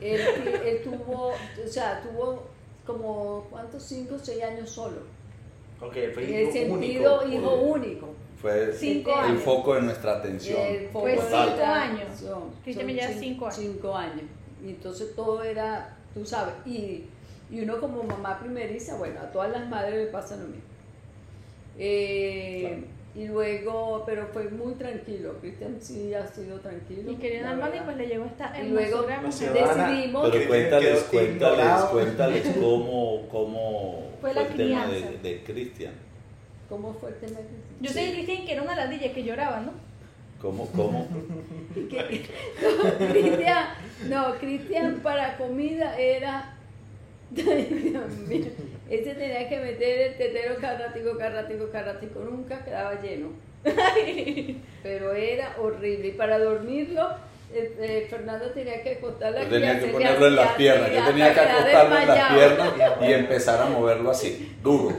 Él, él tuvo, o sea, tuvo como, ¿cuántos? Cinco o seis años solo. Ok, fue En el hijo sentido único. hijo único. Fue Cinco el años. foco de nuestra atención. El foco Fue de cinco nuestra años. atención. Cristian me lleva cin- cinco años. Cinco años. Y entonces todo era, tú sabes, y, y uno como mamá primeriza, bueno, a todas las madres le pasa lo mismo. Eh, Y luego, pero fue muy tranquilo. Cristian sí ha sido tranquilo. Y y verdad. pues le llegó esta Y luego decidimos Pero cuéntales, cuéntales, cuéntales cómo, cómo Fue fue, la el tema de, crianza. de Cristian. cómo fue el tema de Cristian. Yo sé que Cristian que era una ladilla que lloraba, ¿no? ¿Cómo, cómo? no, Cristian, no, Cristian para comida era, ese tenía que meter el tetero carrático, carrático, carrático, nunca quedaba lleno, pero era horrible, y para dormirlo, eh, eh, Fernando tenía que acostarla Yo tenía que ponerlo en las piernas, yo tenía que acostarlo en las piernas y empezar a moverlo así, duro,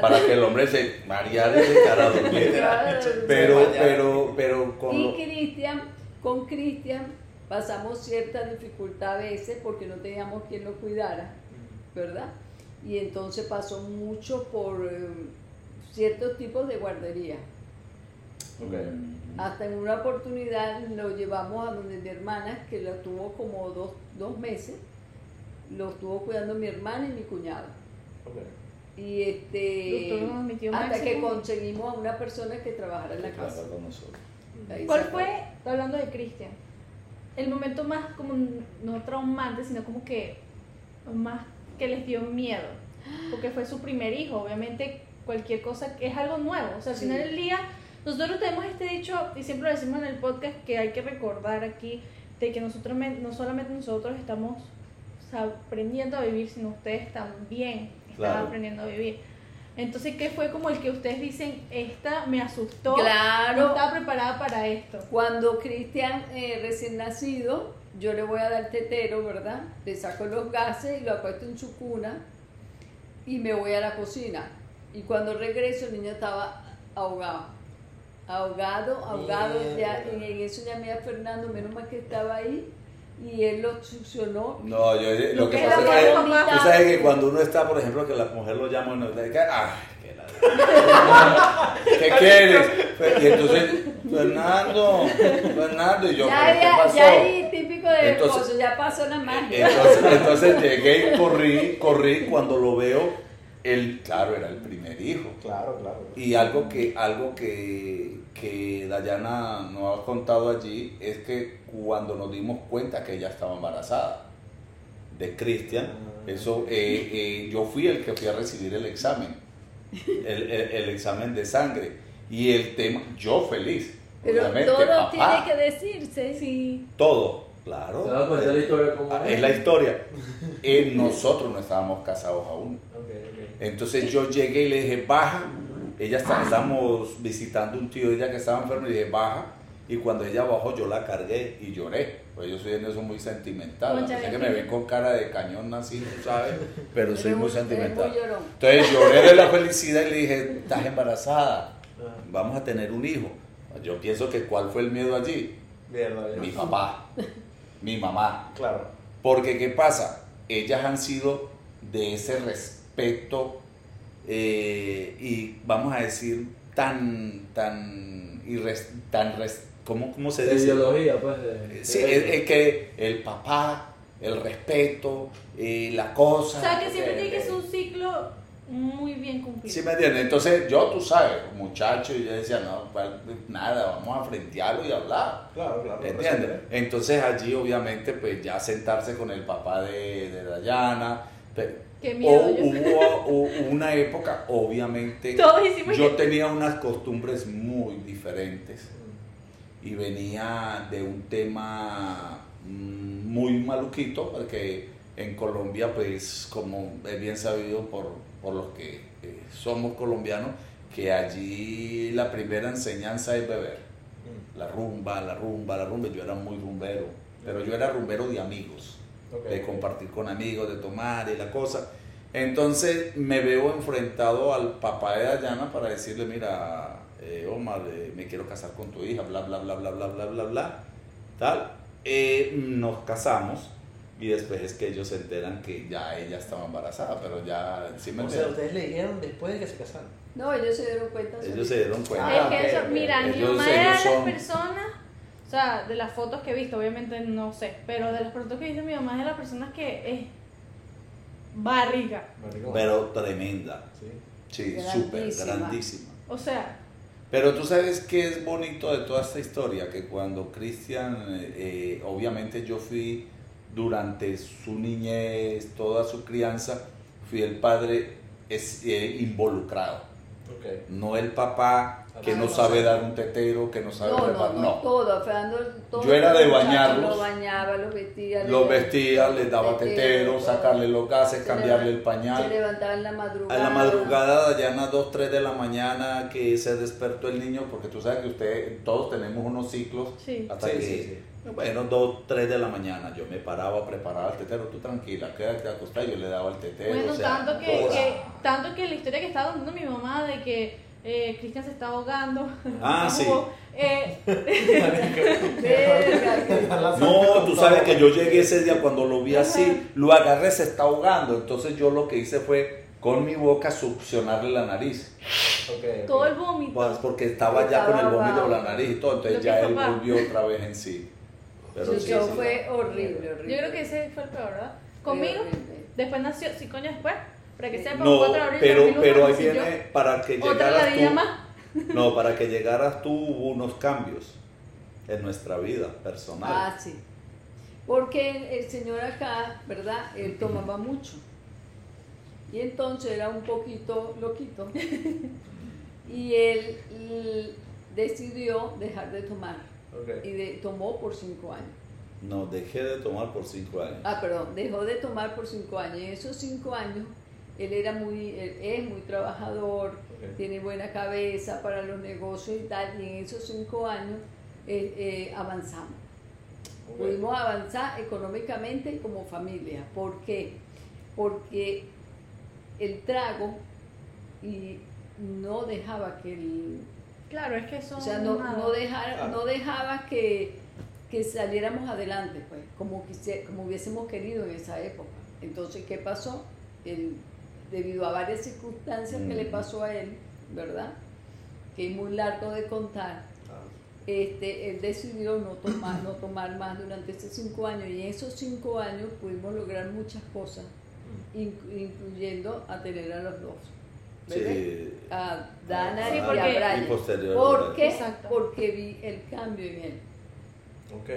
para que el hombre se mareara y se cara. Pero, pero, pero con Y. Cristian, con Cristian pasamos cierta dificultad a veces porque no teníamos quien lo cuidara, ¿verdad? Y entonces pasó mucho por eh, ciertos tipos de guardería. Ok. Hasta en una oportunidad lo llevamos a donde mi hermana, que lo tuvo como dos, dos meses, lo estuvo cuidando mi hermana y mi cuñado. Ok. y este hasta que Máximo. conseguimos a una persona que trabajara en la Que casa. con nosotros. Ahí ¿Cuál fue, hablando de Cristian, el momento más como no traumante, sino como que más que les dio miedo? Porque fue su primer hijo, obviamente cualquier cosa es algo nuevo, o sea, al Sí. final del día nosotros tenemos este dicho y siempre lo decimos en el podcast que hay que recordar aquí de que nosotros no solamente nosotros estamos o sea, aprendiendo a vivir, sino ustedes también están Claro. aprendiendo a vivir. Entonces, ¿qué fue como el que ustedes dicen, esta me asustó, Claro. no estaba preparada para esto? Cuando Cristian eh, recién nacido, yo le voy a dar tetero, ¿verdad? Le saco los gases y lo acuesto en su cuna y me voy a la cocina. Y cuando regreso el niño estaba ahogado. Ahogado, ahogado. Ya, y en eso llamé a Fernando, menos mal que estaba ahí. Y él lo succionó. No, yo, lo Lo que que pasa era es que tú sabes que cuando uno está, por ejemplo, que la mujer lo llama, uno dice, la... ¿Qué quieres? Y entonces, Fernando, Fernando, y yo, ya, ¿pero qué ya, pasó? ya ahí típico de Entonces- esposo, ya pasó la magia. Entonces, entonces llegué y corrí, corrí, cuando lo veo, él, claro, era el primer hijo. Claro, claro. Y algo que, algo que, que Dayana nos ha contado allí es que cuando nos dimos cuenta que ella estaba embarazada de Cristian, Ah. eso, eh, eh, yo fui el que fui a recibir el examen, el, el- el examen de sangre. Y el tema, yo feliz, Pero obviamente, todo papá, tiene que decirse. Sí. todo, claro. Te vas a contar la historia como Ah, Es la historia. Eh, nosotros no estábamos casados aún. Entonces yo llegué y le dije, baja. Ella está, estábamos visitando un tío de ella que estaba enfermo y le dije, baja. Y cuando ella bajó, yo la cargué y lloré. Pues yo soy en eso muy sentimental. Así que me vi con cara de cañón así, tú ¿sabes? Pero soy muy sentimental. Entonces lloré de la felicidad y le dije, estás embarazada, Ah, vamos a tener un hijo. Yo pienso que cuál fue el miedo allí. Mi papá, mi mamá. Claro. Porque, ¿qué pasa? Ellas han sido de ese respeto eh, y, vamos a decir, tan, tan, irres- tan res- ¿cómo, cómo se De dice? ideología, pues. de- Sí, de- es, es que el papá, el respeto, eh, la cosa. O sea, que siempre tiene que ser un ciclo muy bien cumplido. Sí, me entiendes. Entonces, yo, tú sabes, muchacho, y yo decía, no, cual- nada, vamos a frentearlo y hablar. Claro, claro. ¿Entiendes? Entonces allí obviamente pues ya sentarse con el papá de, de Dayana. pe- Qué o miedo. yo- hubo hubo una época, obviamente, Todos hicimos yo que- tenía unas costumbres muy diferentes y venía de un tema mm, muy maluquito, porque en Colombia, pues como es bien sabido por, por los que eh, somos colombianos, que allí la primera enseñanza es beber Mm, la rumba, la rumba, la rumba. Yo era muy rumbero, pero yo era rumbero de amigos, de compartir con amigos, de tomar y la cosa. Entonces me veo enfrentado al papá de Dayana para decirle, mira, eh, Omar, eh, me quiero casar con tu hija, bla, bla, bla, bla, bla, bla, bla, bla, tal. Eh, nos casamos y después es que ellos se enteran que ya ella estaba embarazada, pero ya, sí me O sea, ustedes le dijeron después de que se casaron. No, ellos se dieron cuenta. Ellos se dieron cuenta. Es Ah, que ok, eso, mira, mi mamá era de ellos las son- personas, o sea, de las fotos que he visto, obviamente no sé, pero de las fotos que he visto, mi mamá es de las personas que es barriga. Pero tremenda. Sí. Sí, súper grandísima. O sea, Pero tú sabes qué es bonito de toda esta historia, que cuando Cristian, eh, eh, obviamente yo fui durante su niñez, toda su crianza, fui el padre es, eh, involucrado, Ok. no el papá que no sabe dar un tetero, que no sabe No, no, preparar, no, no. todo. Fernando, todo Yo era de bañarlos. Los bañaba, los vestía. Los vestía, les daba tetero, todo. sacarle los gases, Se cambiarle el pañal. Se levantaba en la A madrugada. la madrugada, Dayana, 2, 3 de la mañana, que se despertó el niño, porque tú sabes que usted, todos tenemos unos ciclos. sí. Hasta Sí, que, sí, sí. bueno, 2, 3 de la mañana, yo me paraba a preparar el tetero, tú tranquila, quédate acostada, yo le daba el tetero. Bueno, o sea, tanto, que- tanto que la historia que estaba contando mi mamá de que eh, Cristian se está ahogando. Ah, sí. Eh, No, tú sabes que yo llegué ese día cuando lo vi así, lo agarré, se está ahogando, entonces yo lo que hice fue con mi boca succionarle la nariz, Ok, ok. todo el vómito. pues, porque estaba ya con el vómito de la nariz y todo, entonces ya él papá. volvió otra vez en sí. Pero Su sí, show sí. fue horrible, horrible. Yo creo que ese fue el peor, ¿verdad? Conmigo, después nació, sí, coño, después. Para que No, 4 de abril pero, de 2001 pero ahí viene, para que llegaras tú, no, para que llegaras tú hubo unos cambios en nuestra vida personal. Ah, sí. Porque el, señor acá, ¿verdad? Él tomaba mucho. Y entonces era un poquito loquito. y él decidió dejar de tomar. Y de- tomó por cinco años. No, dejé de tomar por cinco años. Ah, perdón, dejó de tomar por cinco años. Y esos cinco años, él era muy, él es muy trabajador, tiene buena cabeza para los negocios y tal. Y en esos cinco años eh, eh, avanzamos. Pudimos avanzar económicamente como familia. ¿Por qué? Porque el trago y no dejaba que el, Claro, es que eso o sea, no, no, dejara- Claro. no dejaba que, que saliéramos adelante, pues, como, quise- como hubiésemos querido en esa época. Entonces, ¿qué pasó? Él, debido a varias circunstancias que le pasó a él, ¿verdad? Que es muy largo de contar, Ah, este, él decidió no tomar, no tomar más durante esos cinco años y en esos cinco años pudimos lograr muchas cosas, mm. inclu- incluyendo a tener a los dos. Sí. A Dana Sí, y porque- a Brian. ¿Por qué? Porque vi el cambio en él. Ok.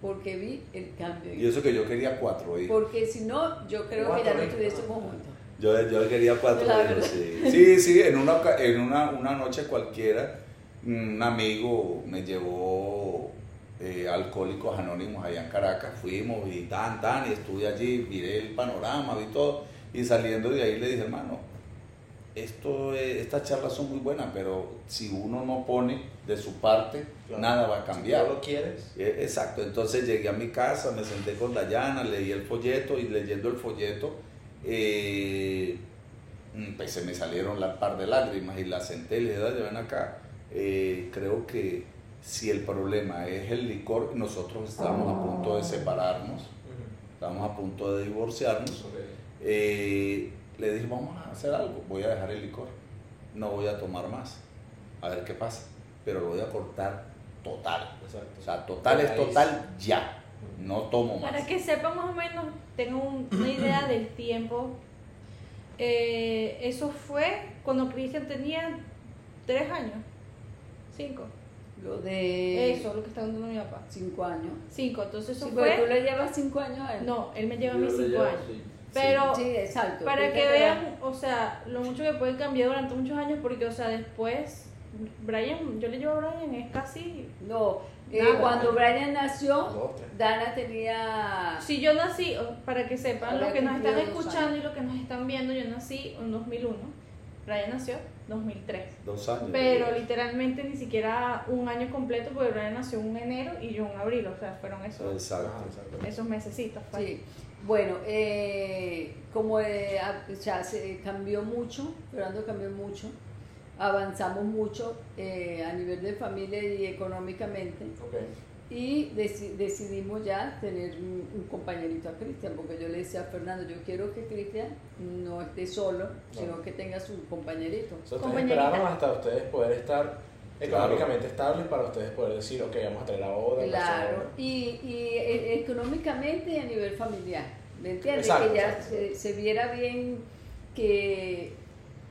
Porque vi el cambio en Y él. eso que yo quería cuatro hijos. Porque si no, yo creo que ya no estuviésemos juntos. Yo, yo quería cuatro hijos, sí. Sí, sí, en una, en una, una noche cualquiera, un amigo me llevó eh, Alcohólicos Anónimos allá en Caracas, fuimos y tan, tan, y estuve allí, miré el panorama, vi todo, y saliendo de ahí le dije, hermano, esto, es- estas charlas son muy buenas, pero si uno no pone de su parte, Claro. nada va a cambiar. Si no lo quieres. Eh, Exacto, entonces llegué a mi casa, me senté con Dayana, leí el folleto y leyendo el folleto, eh, mm, pues se me salieron la par de lágrimas y la senté y le dije, "Daya, ven acá, eh, creo que si el problema es el licor, nosotros estamos a punto de separarnos, estamos a punto de divorciarnos, eh, le dije, vamos a hacer algo, voy a dejar el licor, no voy a tomar más, a ver qué pasa, pero lo voy a cortar total. Exacto. O sea, total es total ya. No tomo más. Para que sepan más o menos, tengo un- una idea del tiempo. Eh, eso fue cuando Cristian tenía tres años, cinco. Lo de Eso, lo que está dando mi papá. cinco años. Cinco, entonces eso Sí, porque tú fue. le llevas cinco años a él. No, él me lleva a Yo mí le cinco llevo, años. sí. Pero Sí, exacto. para que vean, o sea, lo mucho que pueden cambiar durante muchos años, porque, o sea, después, Brian, yo le llevo a Brian, es casi. No, eh, cuando Brian nació. Dana tenía. Si yo nací, para que sepan, los que nos están escuchando y los que nos están viendo, yo nací en 2001. Brian nació 2003. Dos años. Pero literalmente ni siquiera un año completo, porque Brian nació en enero y yo en abril, o sea, fueron esos, Exacto. Ajá, exacto. esos mesecitos. pues. Sí. Bueno, eh, como eh, ya se cambió mucho, Fernando cambió mucho, avanzamos mucho eh, a nivel de familia y económicamente. Ok. Y deci- decidimos ya tener un, un compañerito a Cristian, porque yo le decía a Fernando, yo quiero que Cristian no esté solo, sino que tenga su compañerito. O sea, ustedes Compañerita. esperaron hasta ustedes poder estar económicamente estables para ustedes poder decir, ok, vamos a traer la boda. Claro, y, y e- económicamente y a nivel familiar, ¿me entiendes? Exacto, que ya se, se viera bien que,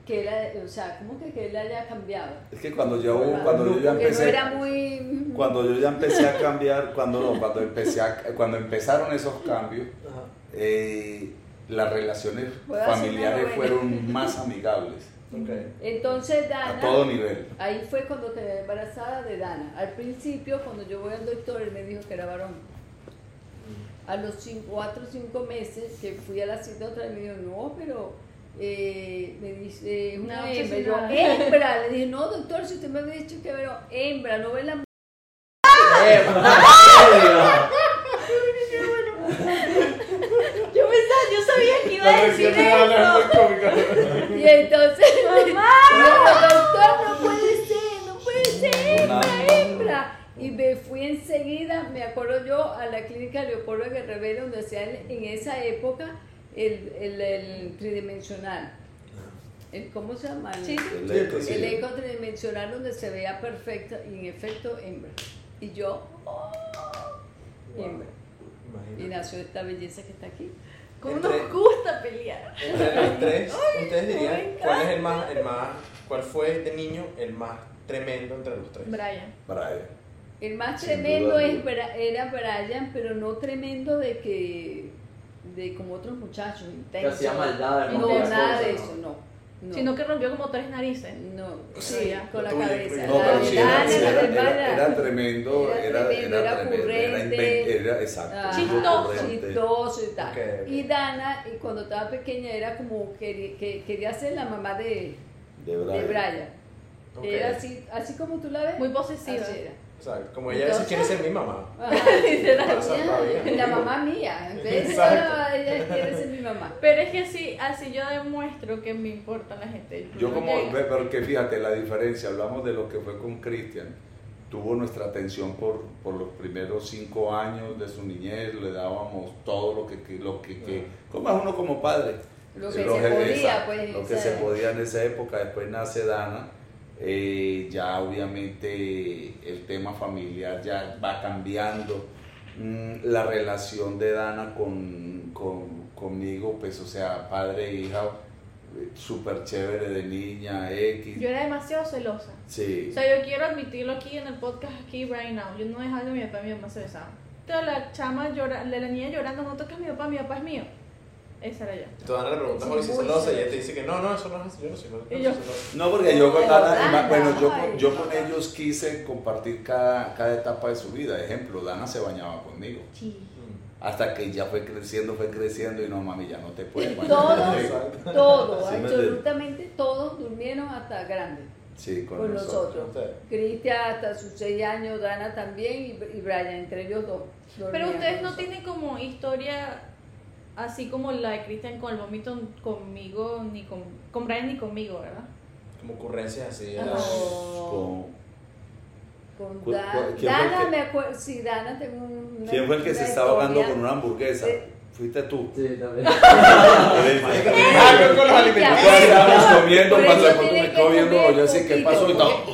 que él, ha- o sea, ¿cómo que, que él haya cambiado? Es que cuando yo, cuando yo ya Porque no empecé, era muy... cuando yo ya empecé a cambiar, cuando no, cuando empecé a- cuando empezaron esos cambios, eh, las relaciones a familiares fueron más amigables Ok. Entonces a Dana, todo nivel. ahí fue cuando quedé embarazada de Dana. Al principio, cuando yo voy al doctor, él me dijo que era varón. A los cinco, cuatro o cinco meses que fui a la cita otra vez, me dijo, no, pero eh, me dice, es una No, hembra. Yo, obsesionada. hembra. Le dije, no, doctor, si usted me había dicho que era hembra, no ve la Yo pensaba, yo sabía que iba a decir eso. Y entonces, Mamá. no, doctor, no puede ser, no puede ser, hembra, hembra. Y me fui enseguida, me acuerdo yo, a la clínica Leopoldo Guerrero, donde hacían en esa época el, el, el tridimensional. El, ¿Cómo se llama? El- Sí, El Sí, eco, sí. el eco tridimensional donde se veía perfecto y en efecto hembra. Y yo, oh, hembra. Y Imagínate. nació esta belleza que está aquí. ¿Cómo Entre- nos gusta pelear? Entre los tres, ustedes dirían cuál es el más, el más, cuál fue de niño el más tremendo entre los tres. Brian. Brian. El más Sin tremendo es era Brian, pero no tremendo de que de como otros muchachos Que intensos. hacía maldades, No, cualquier nada de ¿no? eso, no. no. Sino que rompió como tres narices. no, Pero sí, ya. con la cabeza. No, La pero sí era, tremendo, Era era, tremendo, era era tremendo, era, ocurrente. era exacto. Ah, Chistoso. chistoso y tal. Y Dana, y cuando estaba pequeña, era como que, que quería ser la mamá de, De de Brian. Era así, así como tú la ves. Muy posesiva. Así era. O sea, como ella veces quiere ser mi mamá. La mamá mía. En vez de Exacto. ella quiere ser mi mamá. Pero es que así, así yo demuestro que me importa la gente. Yo como, ve- pero que fíjate la diferencia, hablamos de lo que fue con Cristian, tuvo nuestra atención por, por los primeros cinco años de su niñez, le dábamos todo lo que, que- lo que, que como es uno como padre. Lo que Lo se podía, esa- pues. Lo que sea, se podía en esa época, después nace Dana, eh, ya obviamente el tema familiar ya va cambiando. Mm, la relación de Dana con, con- conmigo, pues o sea, padre e hija, eh, súper chévere de niña, X. Yo era demasiado celosa. Sí. O sea, yo quiero admitirlo aquí en el podcast, aquí, right now. Yo no dejaba que mi papá y mi mamá se besaban. Toda la chama llora, la, niña llorando, no toques mi papá, mi papá es mío. Esa era yo. Y tú Ana le preguntas hoy si es celosa y ella te dice que no, no, eso no es yo no soy no yo- celosa. No, porque yo con Dana, Dana, bueno, yo, ay. yo con ellos quise compartir cada, cada etapa de su vida. Ejemplo, Dana se bañaba conmigo. Sí. Mm. Hasta que ya fue creciendo, fue creciendo y no, mami, ya no te puedes bañar. Todos, todos, Sí, absolutamente todos durmieron hasta grandes Sí, con, con nosotros. nosotros. Cristian hasta sus seis años, Dana también y, y Brian, entre ellos dos. Pero ustedes no tienen como historia así como la de Cristian con el vómito conmigo, ni con, con Brian ni conmigo, ¿verdad? Como ocurrencias así. No. ¿verdad? Con- Con ¿Cu- Da- cu- quién fue el Dana, que- me acuerdo, sí, Dana tengo una ¿Quién fue el que se estaba ahogando con una hamburguesa? Fuiste tú. Sí, también. Ah, con- con los alimentos. Estábamos comiendo, Por tiene me que quedo viendo, yo así, ¿qué pasó? Y todo.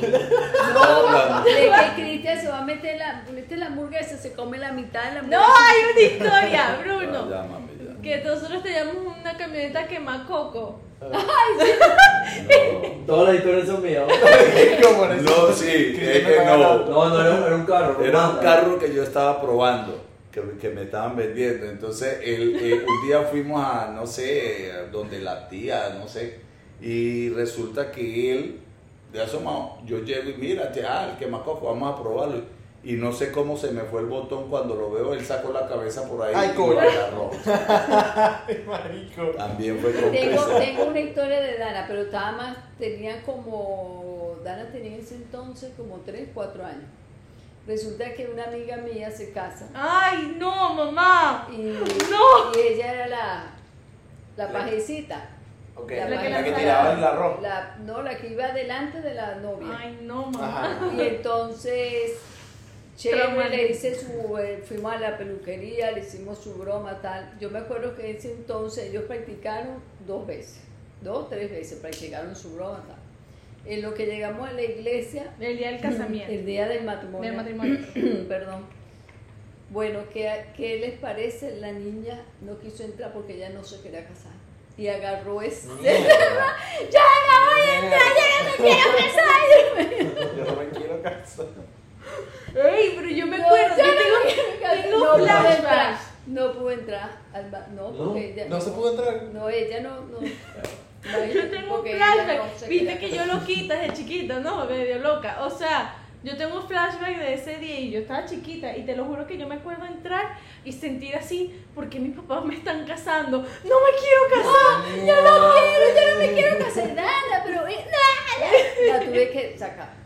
No, de que Cristian se va a meter la, mete la hamburguesa, se come la mitad de la No, hamburguesa. hay una historia, Bruno. Que nosotros teníamos una camioneta quemacoco. No. Todas las historias son mías. No, sí, es que no. No, no era, era un carro. Era un carro que yo estaba probando, que, que me estaban vendiendo. Entonces, el, el- un día fuimos a, no sé, donde la tía, no sé, y resulta que él, de asomado, yo llego y mira, ah, el quemacoco, vamos a probarlo. Y no sé cómo se me fue el botón cuando lo veo, él sacó la cabeza por ahí Ay, y coño. lo agarró. Ay, marico. También fue con Tengo, una historia de Dana, pero estaba más, tenía como, Dana tenía en ese entonces como 3, 4 años. Resulta que una amiga mía se casa Ay, no, mamá. y, No. y ella era la, la pajecita. Ok, La la, que la que lanzaba- tiraba el arroz. La, no, la que iba delante de la novia. Ay, no, mamá. Ajá. Y entonces, chévere, Trauma. le hice su, eh, fuimos a la peluquería, le hicimos su broma, tal. Yo me acuerdo que en ese entonces ellos practicaron dos veces, dos, tres veces practicaron su broma, tal. En lo que llegamos a la iglesia, El día del casamiento. el día del matrimonio, Del matrimonio. perdón. Bueno, ¿qué, ¿qué les parece? La niña no quiso entrar porque ella no se quería casar. Y agarró ese... ¡Ya no voy a entrar! ¡Ya no me quiero casar! Yo no me quiero casar. Ey, pero yo me No, acuerdo. yo no tengo, tengo No pude entrar. flashbacks. No pude entrar al ba- no, No, porque ella No se pudo entrar. No, ella no, no. Yo tengo un flashback. no Viste que yo lo quita desde chiquita, ¿no? Medio loca. O sea, yo tengo un flashback de ese día y yo estaba chiquita y te lo juro que yo me acuerdo entrar y sentir así, porque mis papás me están casando. ¡No me quiero casar! Yo no quiero, yo no me quiero casar nada, pero nada. La tuve que sacar.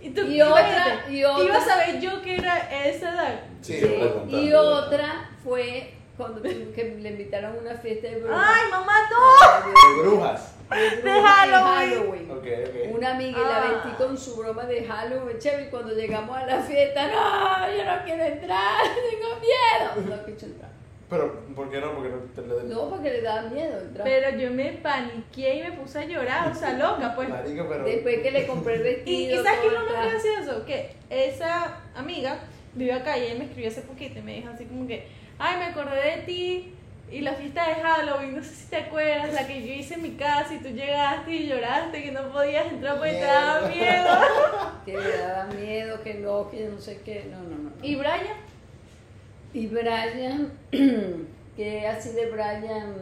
Y, tú, Y otra- y otra- Iba a saber yo que era esa edad. Sí, Sí. Y otra fue cuando que le invitaron a una fiesta de brujas. ¡Ay, mamá, no! De brujas. De brujas de en Halloween. Ok, ok. Una amiga y la Ah. vestí con su broma de Halloween, chévere, y cuando llegamos a la fiesta, no, yo no quiero entrar, tengo miedo. No quiso entrar. Pero, ¿por qué no? Porque no te le No, porque le daba miedo entrar. Pero yo me paniqué y me puse a llorar, o sea, loca, pues. Pero. Después que le compré el Y, vestido. y ¿sabes qué es lo el más gracioso? Que esa amiga vive acá y ella me escribió hace poquito y me dijo así como que, ay, me acordé de ti Y la fiesta de Halloween, no sé si te acuerdas, la que yo hice en mi casa y tú llegaste y lloraste que no podías entrar porque te daba miedo. Que me daba miedo, que no, que no sé qué. No, no, no. no. ¿Y Brian? Y Brian, que así de Brian,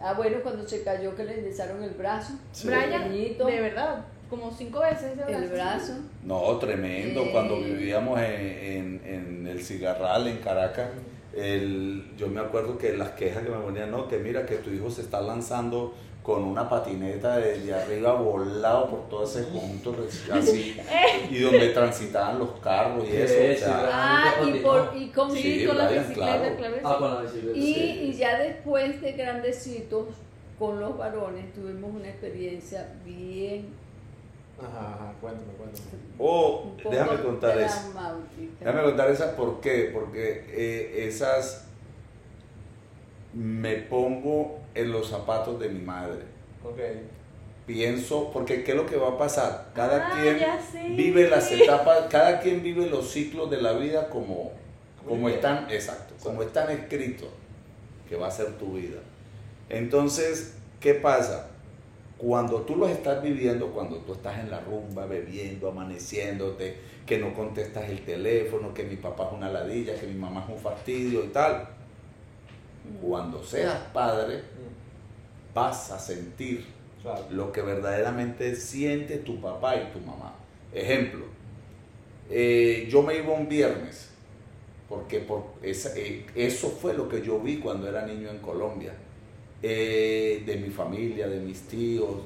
ah bueno, cuando se cayó que le endesaron el brazo, Sí. Brian, Pequeñito. de verdad, como cinco veces ese el brazo. No, tremendo. Eh. Cuando vivíamos en, en- en el Cigarral, en Caracas, el, yo me acuerdo que las quejas que me ponían, no, que mira que tu hijo se está lanzando con una patineta desde arriba volado por todo ese conjunto así y donde transitaban los carros y ¿Qué eso. o sea, Ah, y, por, y con... Sí, Sí, con la Brian, bicicleta, claro. claro. Ah, con la bicicleta. Y, sí. y ya después de grandecitos, con los varones, tuvimos una experiencia bien, Ajá, ajá, cuéntame, cuéntame. oh, déjame contar eso. Déjame contar esa, ¿por qué? Porque eh, esas me pongo en los zapatos de mi madre. Ok. Pienso, porque ¿qué es lo que va a pasar? Cada Ah, quien vive las etapas, cada quien vive los ciclos de la vida como, como Como están, exacto, como están escritos, que va a ser tu vida. Entonces, ¿qué pasa? Cuando tú los estás viviendo, cuando tú estás en la rumba, bebiendo, amaneciéndote, que no contestas el teléfono, que mi papá es una ladilla, que mi mamá es un fastidio y tal, cuando seas padre, vas a sentir Claro. lo que verdaderamente siente tu papá y tu mamá. Ejemplo, eh, yo me iba un viernes, porque por esa- eh, eso fue lo que yo vi cuando era niño en Colombia, eh, de mi familia, de mis tíos,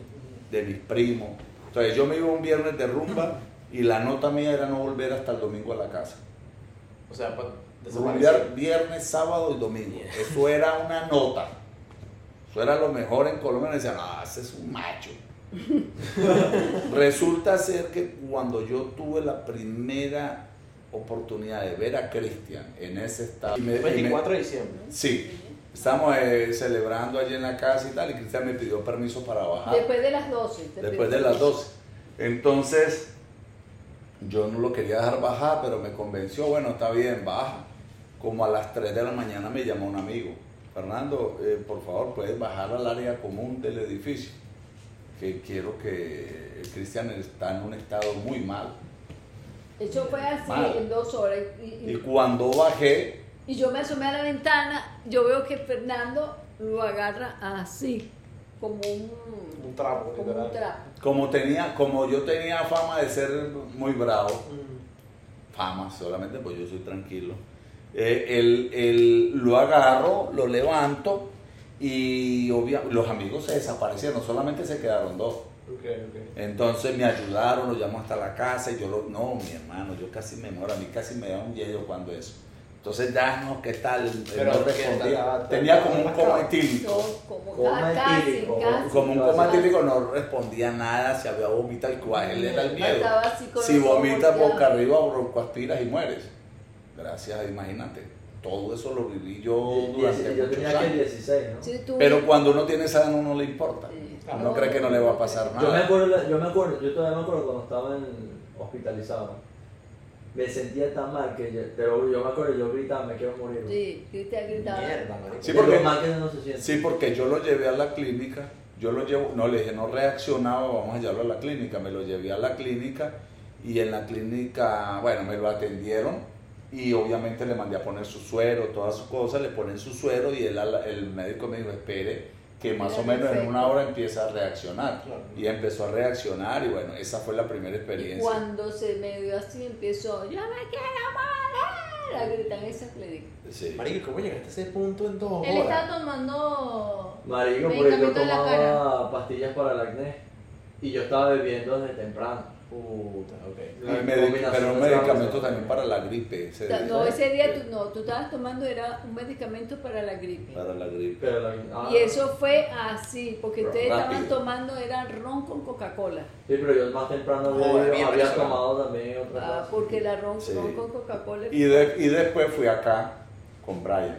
de mis primos. Entonces yo me iba un viernes de rumba y la nota mía era no volver hasta el domingo a la casa. O sea, Rumbear viernes, sábado y domingo. Eso era una nota. Eso era lo mejor en Colombia. Me decían, ah, ese es un macho. Resulta ser que cuando yo tuve la primera oportunidad de ver a Cristian en ese estado. y me- y me- 24 de diciembre. sí, estamos eh, celebrando allí en la casa y tal. Y Cristian me pidió permiso para bajar Después de las 12. te después de las permiso. 12. Entonces, yo no lo quería dejar bajar, pero me convenció, bueno, está bien, baja. Como a las 3 de la mañana me llamó un amigo, Fernando, eh, por favor, puedes bajar al área común del edificio, que quiero que Cristian está en un estado muy mal. Eso fue así Mal. en dos horas. Y, y- Y cuando bajé, y yo me asomé a la ventana, yo veo que Fernando lo agarra así, como un, Un trapo, como un trapo. como, tenía, como yo tenía fama de ser muy bravo, Mm. fama solamente, pues yo soy tranquilo. Eh, el, el- lo agarro, lo levanto y obvia- los amigos se desaparecieron, solamente se quedaron dos. Entonces me ayudaron, lo llamó hasta la casa y yo lo, no, mi hermano, yo casi me muero, a mí casi me da un hielo cuando eso. Entonces ya no, ¿qué tal? Pero, no ¿qué respondía. tal? Tenía como un ¿Estaba coma etílico. Como un coma etílico no respondía nada, si había vomitado y cuál él era el miedo. Estaba así con Si vomitas boca arriba, broncoaspiras y mueres. Gracias, imagínate. Todo eso lo viví yo durante yo muchos tenía que años. 16, ¿no? Sí, tú- Pero cuando uno tiene esa edad, no le importa. Sí. Uno cree que no le va a pasar Yo me nada. acuerdo, yo me acuerdo, yo todavía me acuerdo cuando estaba en, hospitalizado. Me sentía tan mal que yo, pero yo me acuerdo, yo gritaba, me quiero morir. Sí, Cristian gritaba. Mierda. Sí, porque- lo mal que uno se siente. Sí, porque yo lo llevé a la clínica. Yo lo llevo, no le dije, no reaccionaba, vamos a llevarlo a la clínica. Me lo llevé a la clínica y en la clínica, bueno, me lo atendieron y obviamente le mandé a poner su suero, todas sus cosas, le ponen su suero y él, el médico me dijo, espere que más o menos en una hora empieza a reaccionar. Claro. Y empezó a reaccionar y bueno, esa fue la primera Y experiencia. cuando se me dio así, empezó, yo me quiero morir, a gritar en esa clínica. Sí. Marico, ¿cómo llegaste a ese punto en dos Él horas? estaba tomando Marico, porque yo tomaba pastillas para el acné y yo estaba bebiendo desde temprano. Puta, ok. La medic- pero un medicamento también para la gripe. ese día. No, ese día tú, no, tú estabas tomando era un medicamento para la gripe. Para la gripe. Ah, Y eso fue así, porque ustedes estaban tomando era ron con Coca-Cola. Sí, pero yo más temprano había, tomado también otra Ah, cosa. porque la ron, Sí. ron con Coca-Cola. Y, de- y después fui acá con Brian.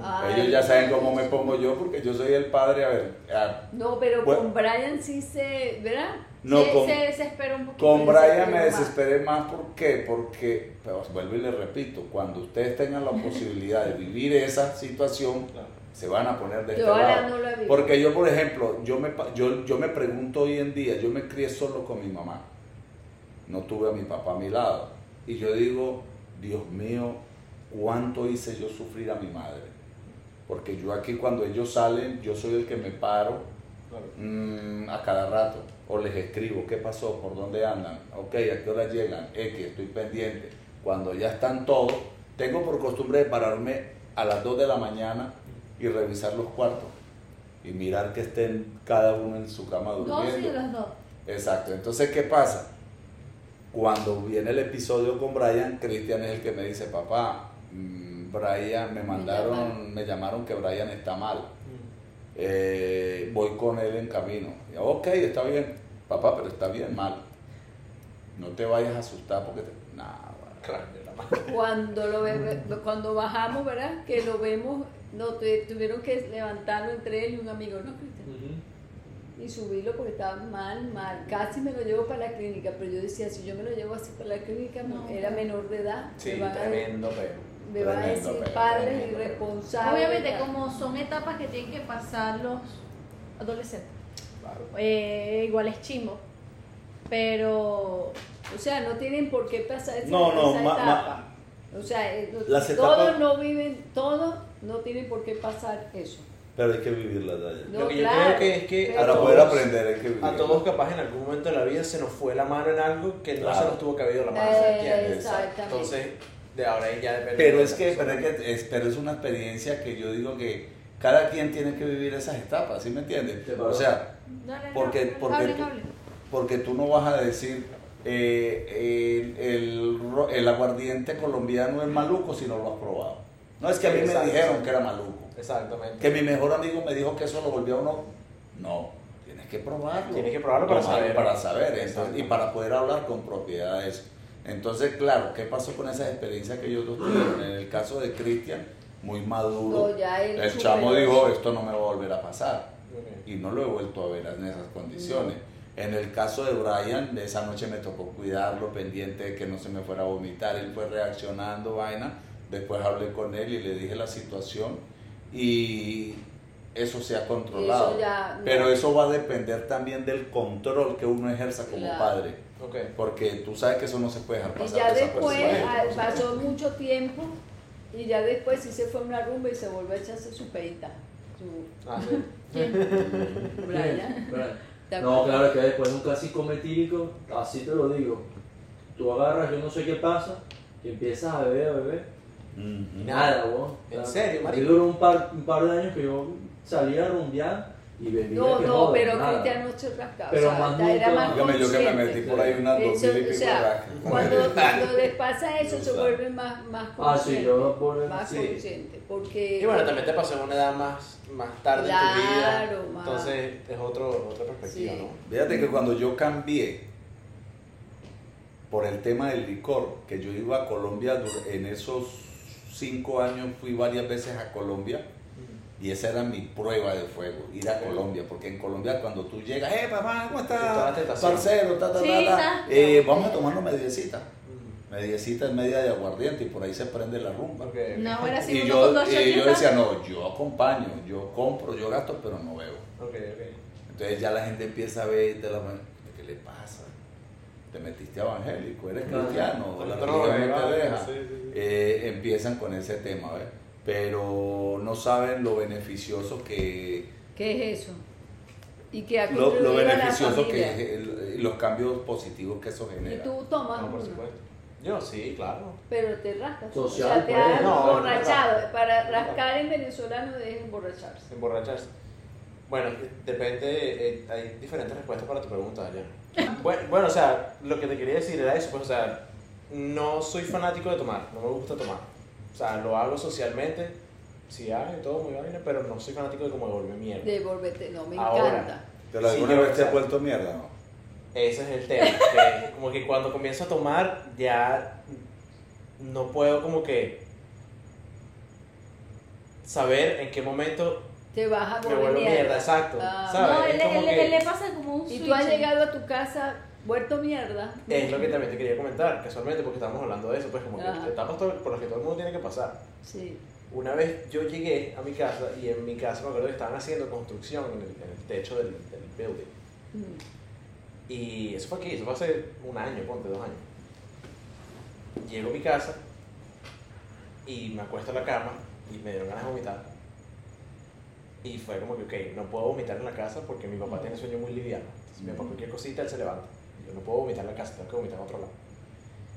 Ay, Ellos ya saben cómo me pongo yo porque yo soy el padre, a ver, a- No, pero Bueno. con Brian sí se, ¿verdad? No, se, con, se desesperó un poquito. con Brian me más. desesperé más, ¿por qué? Porque, pues, vuelvo y le repito, cuando ustedes tengan la posibilidad de vivir esa situación, Claro. se van a poner de Yo este ahora lado. no lo he. Porque yo, por ejemplo, yo me, yo, yo me pregunto hoy en día, yo me crié solo con mi mamá, no tuve a mi papá a mi lado. Y yo digo, Dios mío, ¿cuánto hice yo sufrir a mi madre? Porque yo aquí cuando ellos salen, yo soy el que me paro Claro. mm, a cada rato. O les escribo, ¿qué pasó? ¿Por dónde andan? Ok, ¿a qué hora llegan? X, estoy pendiente. Cuando ya están todos, tengo por costumbre de pararme a las 2 de la mañana y revisar los cuartos. Y mirar que estén cada uno en su cama Dos durmiendo. y los dos. Exacto. Entonces, ¿qué pasa? Cuando viene el episodio con Brian, Cristian es el que me dice, papá, mm, Brian, me mandaron, me llamaron que Brian está mal. Eh, voy con él en camino. Y, ok, está bien, papá, pero está bien mal. No te vayas a asustar porque te... Bueno. Claro. Cuando, lo ve- cuando bajamos, ¿verdad? Que lo vemos, no, tu- tuvieron que levantarlo entre él y un amigo, ¿no, Cristian? Y subirlo porque estaba mal, mal. Casi me lo llevo para la clínica, pero yo decía, si yo me lo llevo así para la clínica, No. era menor de edad. Sí, me van a, tremendo, pero. Me van a decir pero padres irresponsables. Obviamente, como son etapas que tienen que pasar los adolescentes, Claro. eh, igual es chimbo. Pero O sea, no tienen por qué pasar esa, No, no, esa ma- ma- etapa. o sea, eh, no- Las todos etapas- no viven, todos no tienen por qué pasar eso. Pero hay que vivirla, Daya. No, Lo que yo claro, creo que es que Para todos- poder aprender hay que vivirla. A todos capaz en algún momento de la vida se nos fue la mano en algo que no Claro. se nos tuvo que haber ido la mano. Eh, exactamente. Entonces, de ahora ahí ya depende. Pero de es que, pero es, que es, pero es una experiencia que yo digo que cada quien tiene que vivir esas etapas, ¿sí me entiendes? O sea, dale, Porque- porque tú- porque tú no vas a decir eh, el, el el aguardiente colombiano es maluco si no lo has probado. No es que a mí me dijeron que era maluco. Exactamente. Que mi mejor amigo me dijo que eso lo volvía a uno. No, tienes que probarlo. Tienes que probarlo para saber. Para saber entonces, y para poder hablar con propiedad de eso. Entonces, claro, ¿qué pasó con esas experiencias que ellos dos tuvieron? En el caso de Cristian, muy maduro, No, ya él el chamo dijo, esto no me va a volver a pasar. Y no lo he vuelto a ver en esas condiciones. En el caso de Brian, de esa noche me tocó cuidarlo, pendiente de que no se me fuera a vomitar. Él fue reaccionando, vaina. Después hablé con él y le dije la situación. Y eso se ha controlado. Eso ya no. Pero eso va a depender también del control que uno ejerza como Claro. padre. Ok. Porque tú sabes que eso no se puede dejar Y pasar. ya desapercibido. después persona, ah, pasó mucho tiempo y ya después sí se fue a una rumba y se volvió a echarse su peita. Su Ah, sí. Brian. Brian. ¿Te No, claro que después de un clásico etílico, así te lo digo. Tú agarras, yo no sé qué pasa, y empiezas a beber, a beber. Nada, weón. ¿En serio, Yo marico? duró un par, un par de años que yo salía a rumbear y bebía. No, que no, joda, pero nada. Cristian no se rascaba. Pero o sea, más era nunca- más Dígame yo que me consciente. metí por ahí unas dos Eso, mil y o pico sea, rascas. cuando, cuando les pasa eso se vuelve más, más Ah, consciente. sí, yo por más sí. consciente. Porque Y bueno, también te pasó en una edad más, más tarde en tu vida. Claro, más. Entonces es otro, otra perspectiva, Sí. ¿no? Fíjate que cuando yo cambié por el tema del licor, que yo iba a Colombia dur- en esos cinco años, fui varias veces a Colombia y esa era mi prueba de fuego, ir a. Colombia, porque en Colombia cuando tú llegas, ¡eh, papá, ¿cómo estás? Parcero, ta, ta. Eh, vamos a tomarnos mediecita. Mediecita es media de aguardiente y por ahí se prende la rumba. Ok. No, ahora sí, Y yo, con dos y yo chaquetas. decía, no, yo acompaño, yo compro, yo gasto, pero no bebo. Ok, ok. Entonces ya la gente empieza a ver de la mano, ¿qué le pasa? Te metiste evangélico, eres Claro. cristiano, la droga, no te deja. sí, sí, sí. Eh, empiezan con ese tema, ¿ves? Pero no saben lo beneficioso que, ¿Qué es eso? Y que ha lo, lo contribuido a la beneficioso que es el- los cambios positivos que eso Y genera. tú tomas No, por uno, supuesto. Yo sí, claro. pero te rascas. Social, o sea, te has No, emborrachado. Para rascar en venezolano es emborracharse. Emborracharse. Bueno, depende, eh, hay diferentes respuestas para tu pregunta, ya. Bueno, bueno, o sea, lo que te quería decir era eso, pues, o sea, no soy fanático de tomar, no me gusta tomar. O sea, lo hago socialmente, sí hago y todo muy bien, pero no soy fanático de como de volver mierda. De volverte, no, me Ahora. encanta. ¿Pero Sí, alguna vez te has vuelto mierda? No. Ese es el tema. que como que cuando comienzo a tomar, ya no puedo como que saber en qué momento Te vas a volver vuelvo mierda. mierda, exacto. Ah. ¿sabes? No, Es él, como él- que- él le pasa como un Y switch. tú has llegado a tu casa vuelto mierda. Es lo que también te quería comentar, casualmente, porque estábamos hablando de eso, pues como Ajá. que etapas por las que todo el mundo tiene que pasar. Sí. Una vez yo llegué a mi casa y en mi casa me acuerdo que estaban haciendo construcción en el, en el techo del, del building. Mm. Y eso fue aquí, eso fue hace un año, ponte dos años. Llego a mi casa y me acuesto en la cama y me dieron ganas de vomitar. Y fue como que, ok, no puedo vomitar en la casa porque mi papá tiene sueño muy liviano. Entonces, mi papá cualquier cosita, él se levanta. Yo no puedo vomitar en la casa, tengo que vomitar en otro lado.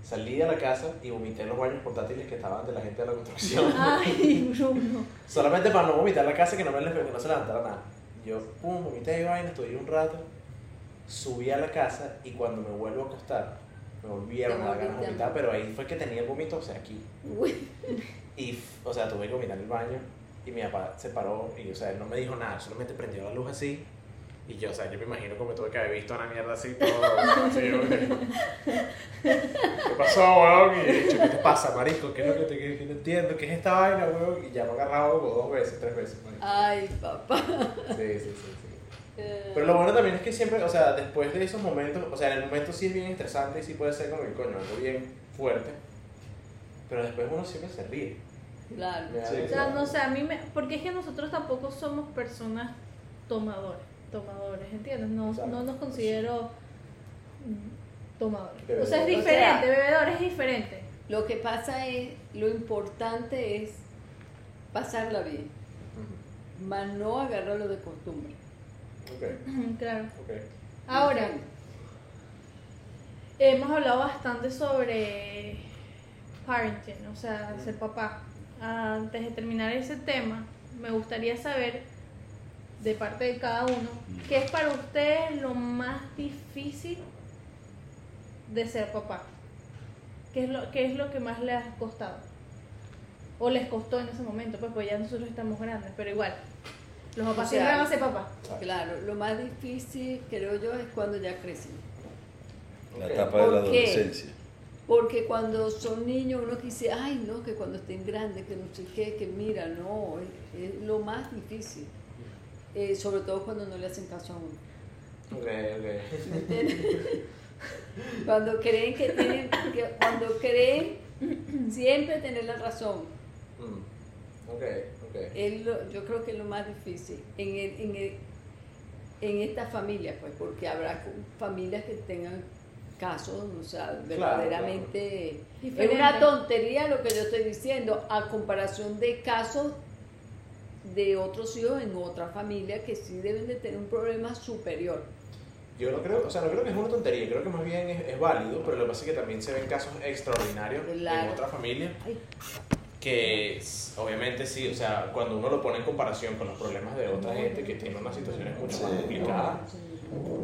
Salí de la casa y vomité en los baños portátiles que estaban de la gente de la construcción. Ay, Bruno. Solamente para no vomitar en la casa que no, me, que no se levantara nada. Yo, pum, vomité y vaina, estuve un rato, subí a la casa y cuando me vuelvo a acostar, me volvieron a dar ganas de vomitar, pero ahí fue que tenía el vómito, o sea, aquí. Y, o sea, tuve que vomitar en el baño y mi papá se paró y, o sea, él no me dijo nada, solamente prendió la luz así. Y yo, o sea, yo me imagino como tuve que haber visto una mierda así, todo. así, ¿Qué pasó, weón? Y yo, ¿qué te pasa, marisco? ¿Qué es lo que te que no entiendo? ¿Qué es esta vaina, weón? Y ya me ha agarrado como dos veces, tres veces, marico. Ay, papá. Sí, sí, sí, sí. Eh, Pero lo bueno también es que siempre, o sea, después de esos momentos, o sea, en el momento sí es bien estresante y sí puede ser como el coño, algo bien fuerte. Pero después uno siempre se ríe. Claro. Sí, O sea, no sé, a mí me... Porque es que nosotros tampoco somos personas tomadores, tomadores, ¿entiendes? No, no nos considero mm, tomadores. O sea, es O sea- diferente, bebedor es diferente. Lo que pasa es, lo importante es pasarla bien, Ujú. más no agarrarlo de costumbre. Ok, Claro. ok. Ahora, hemos hablado bastante sobre parenting, o sea, ser papá. Antes de terminar ese tema, me gustaría saber de parte de cada uno, ¿qué es para ustedes lo más difícil de ser papá? ¿Qué es lo, qué es lo que más les ha costado? ¿O les costó en ese momento? Pues, pues ya nosotros estamos grandes, pero igual. Los papás O sea, siempre van a ser papás. Claro, lo más difícil, creo yo, es cuando ya crecen. La etapa de la adolescencia. Porque cuando son niños uno dice, ay, no, que cuando estén grandes, que no sé qué, que mira, no, es, es lo más difícil. Eh, sobre todo cuando no le hacen caso a uno. Ok, ok. ¿Me entiendes? cuando creen que tienen, que cuando creen siempre tener la razón. Mm. Ok, ok. Es lo- yo creo que es lo más difícil en, el- en, el- en esta familia, pues, porque habrá familias que tengan casos, o sea, verdaderamente... Es Diferente. una tontería lo que yo estoy diciendo, a comparación de casos de otros hijos en otra familia que sí deben de tener un problema superior. Yo no creo, o sea, no creo que es una tontería, creo que más bien es, es válido, pero lo que pasa es que también se ven casos extraordinarios en Claro. otra familia Ay, que obviamente sí, o sea, cuando uno lo pone en comparación con los problemas de otra gente que tiene unas situaciones mucho más complicadas,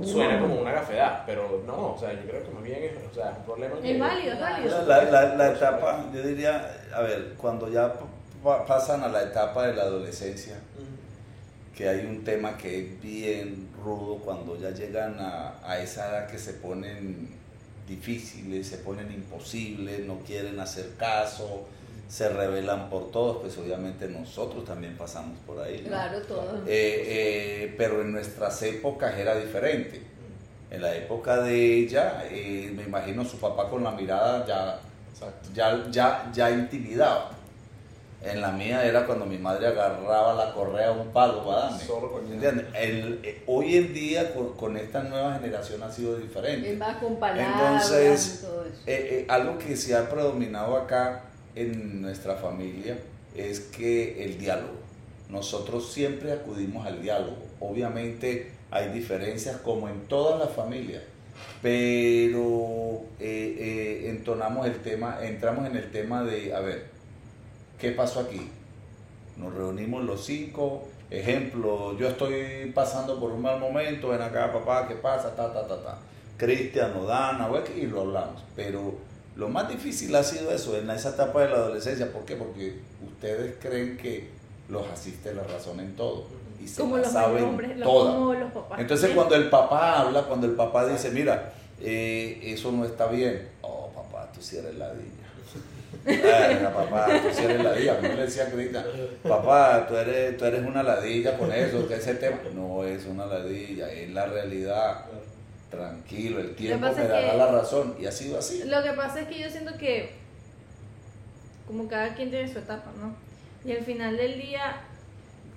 suena como una gafedad, pero no, o sea, yo creo que más bien es, o sea, es un problema que... Es válido, es válido. La, la- la etapa, yo diría, a ver, cuando ya pasan a la etapa de la adolescencia, que hay un tema que es bien rudo cuando ya llegan a, a esa edad que se ponen difíciles, se ponen imposibles, no quieren hacer caso, se rebelan por todos, pues obviamente nosotros también pasamos por ahí. ¿no? claro, todo. Eh, eh, pero en nuestras épocas era diferente. En la época de ella, eh, me imagino su papá con la mirada ya Exacto. ya, ya, ya intimidaba. En la mía era cuando mi madre agarraba la correa a un palo para darme. Solo con- ¿Entiendes? El- eh, hoy en día con, con esta nueva generación ha sido Es diferente. más con palabras Entonces, y todo eso. Eh, eh, algo que se ha predominado acá en nuestra familia es que el diálogo. Nosotros siempre acudimos al diálogo. Obviamente hay diferencias como en todas las familias, pero eh, eh, entonamos el tema, entramos en el tema de, a ver, ¿qué pasó aquí? Nos reunimos los cinco, ejemplo, yo estoy pasando por un mal momento, ven acá papá, ¿qué pasa? Ta, ta, ta, ta. Cristian o Dana, bueno, y lo hablamos, pero lo más difícil ha sido eso, en esa etapa de la adolescencia, ¿por qué? Porque ustedes creen que los asiste la razón en todo y se Como la los saben hombres, como los papás. Entonces ¿Sí? cuando el papá habla, cuando el papá dice, mira, eh, eso no está bien, oh papá, tú sí eres ladilla. Papá, tú sí eres ladilla. A mí me decía Cristian, papá, tú eres, tú eres una ladilla con eso, que ese tema. No es una ladilla, es la realidad. Tranquilo, el tiempo me dará la razón. Y ha sido así. Lo que pasa es que yo siento que como cada quien tiene su etapa, ¿no? Y al final del día,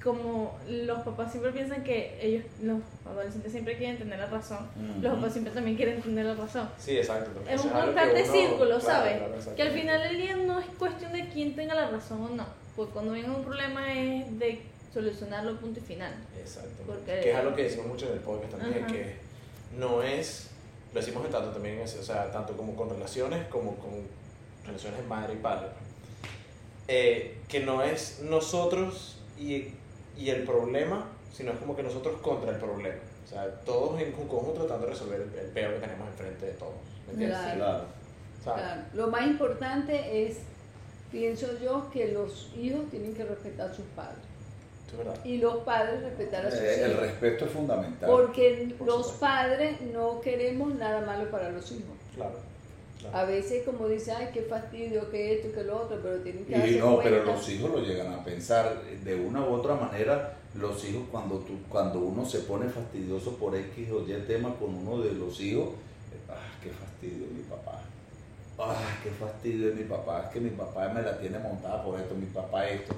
como los papás siempre piensan que ellos, los adolescentes siempre quieren tener la razón, los papás siempre también quieren tener la razón. Sí, exacto. Es un constante círculo, ¿sabes? claro, que al final del día no es cuestión de quién tenga la razón o no. Porque cuando venga un problema es de solucionarlo punto y final. Exacto. Porque- Que es algo que decimos mucho en el podcast también, que no es, lo decimos en tanto también, o sea, tanto como con relaciones como con relaciones madre y padre. Eh, que no es nosotros y, y el problema, sino es como que nosotros contra el problema. O sea, todos en conjunto tratando de resolver el, el peor que tenemos enfrente de todos. ¿Me entiendes? Claro. Lo más importante es, pienso yo, que los hijos tienen que respetar a sus padres es y los padres respetar a sus Eh, el hijos. respeto es fundamental. Porque Por los supuesto. padres no queremos nada malo para los hijos. Claro. Claro. A veces como dice, ay, qué fastidio, que esto, que lo otro, pero tienen que Y darse no, pero los hijos lo llegan a pensar de una u otra manera. Los hijos, cuando, tú, cuando uno se pone fastidioso por X o Y tema con uno de los hijos, ah, qué fastidio mi papá. Ah, qué fastidio de mi papá. Es que mi papá me la tiene montada por esto, mi papá esto.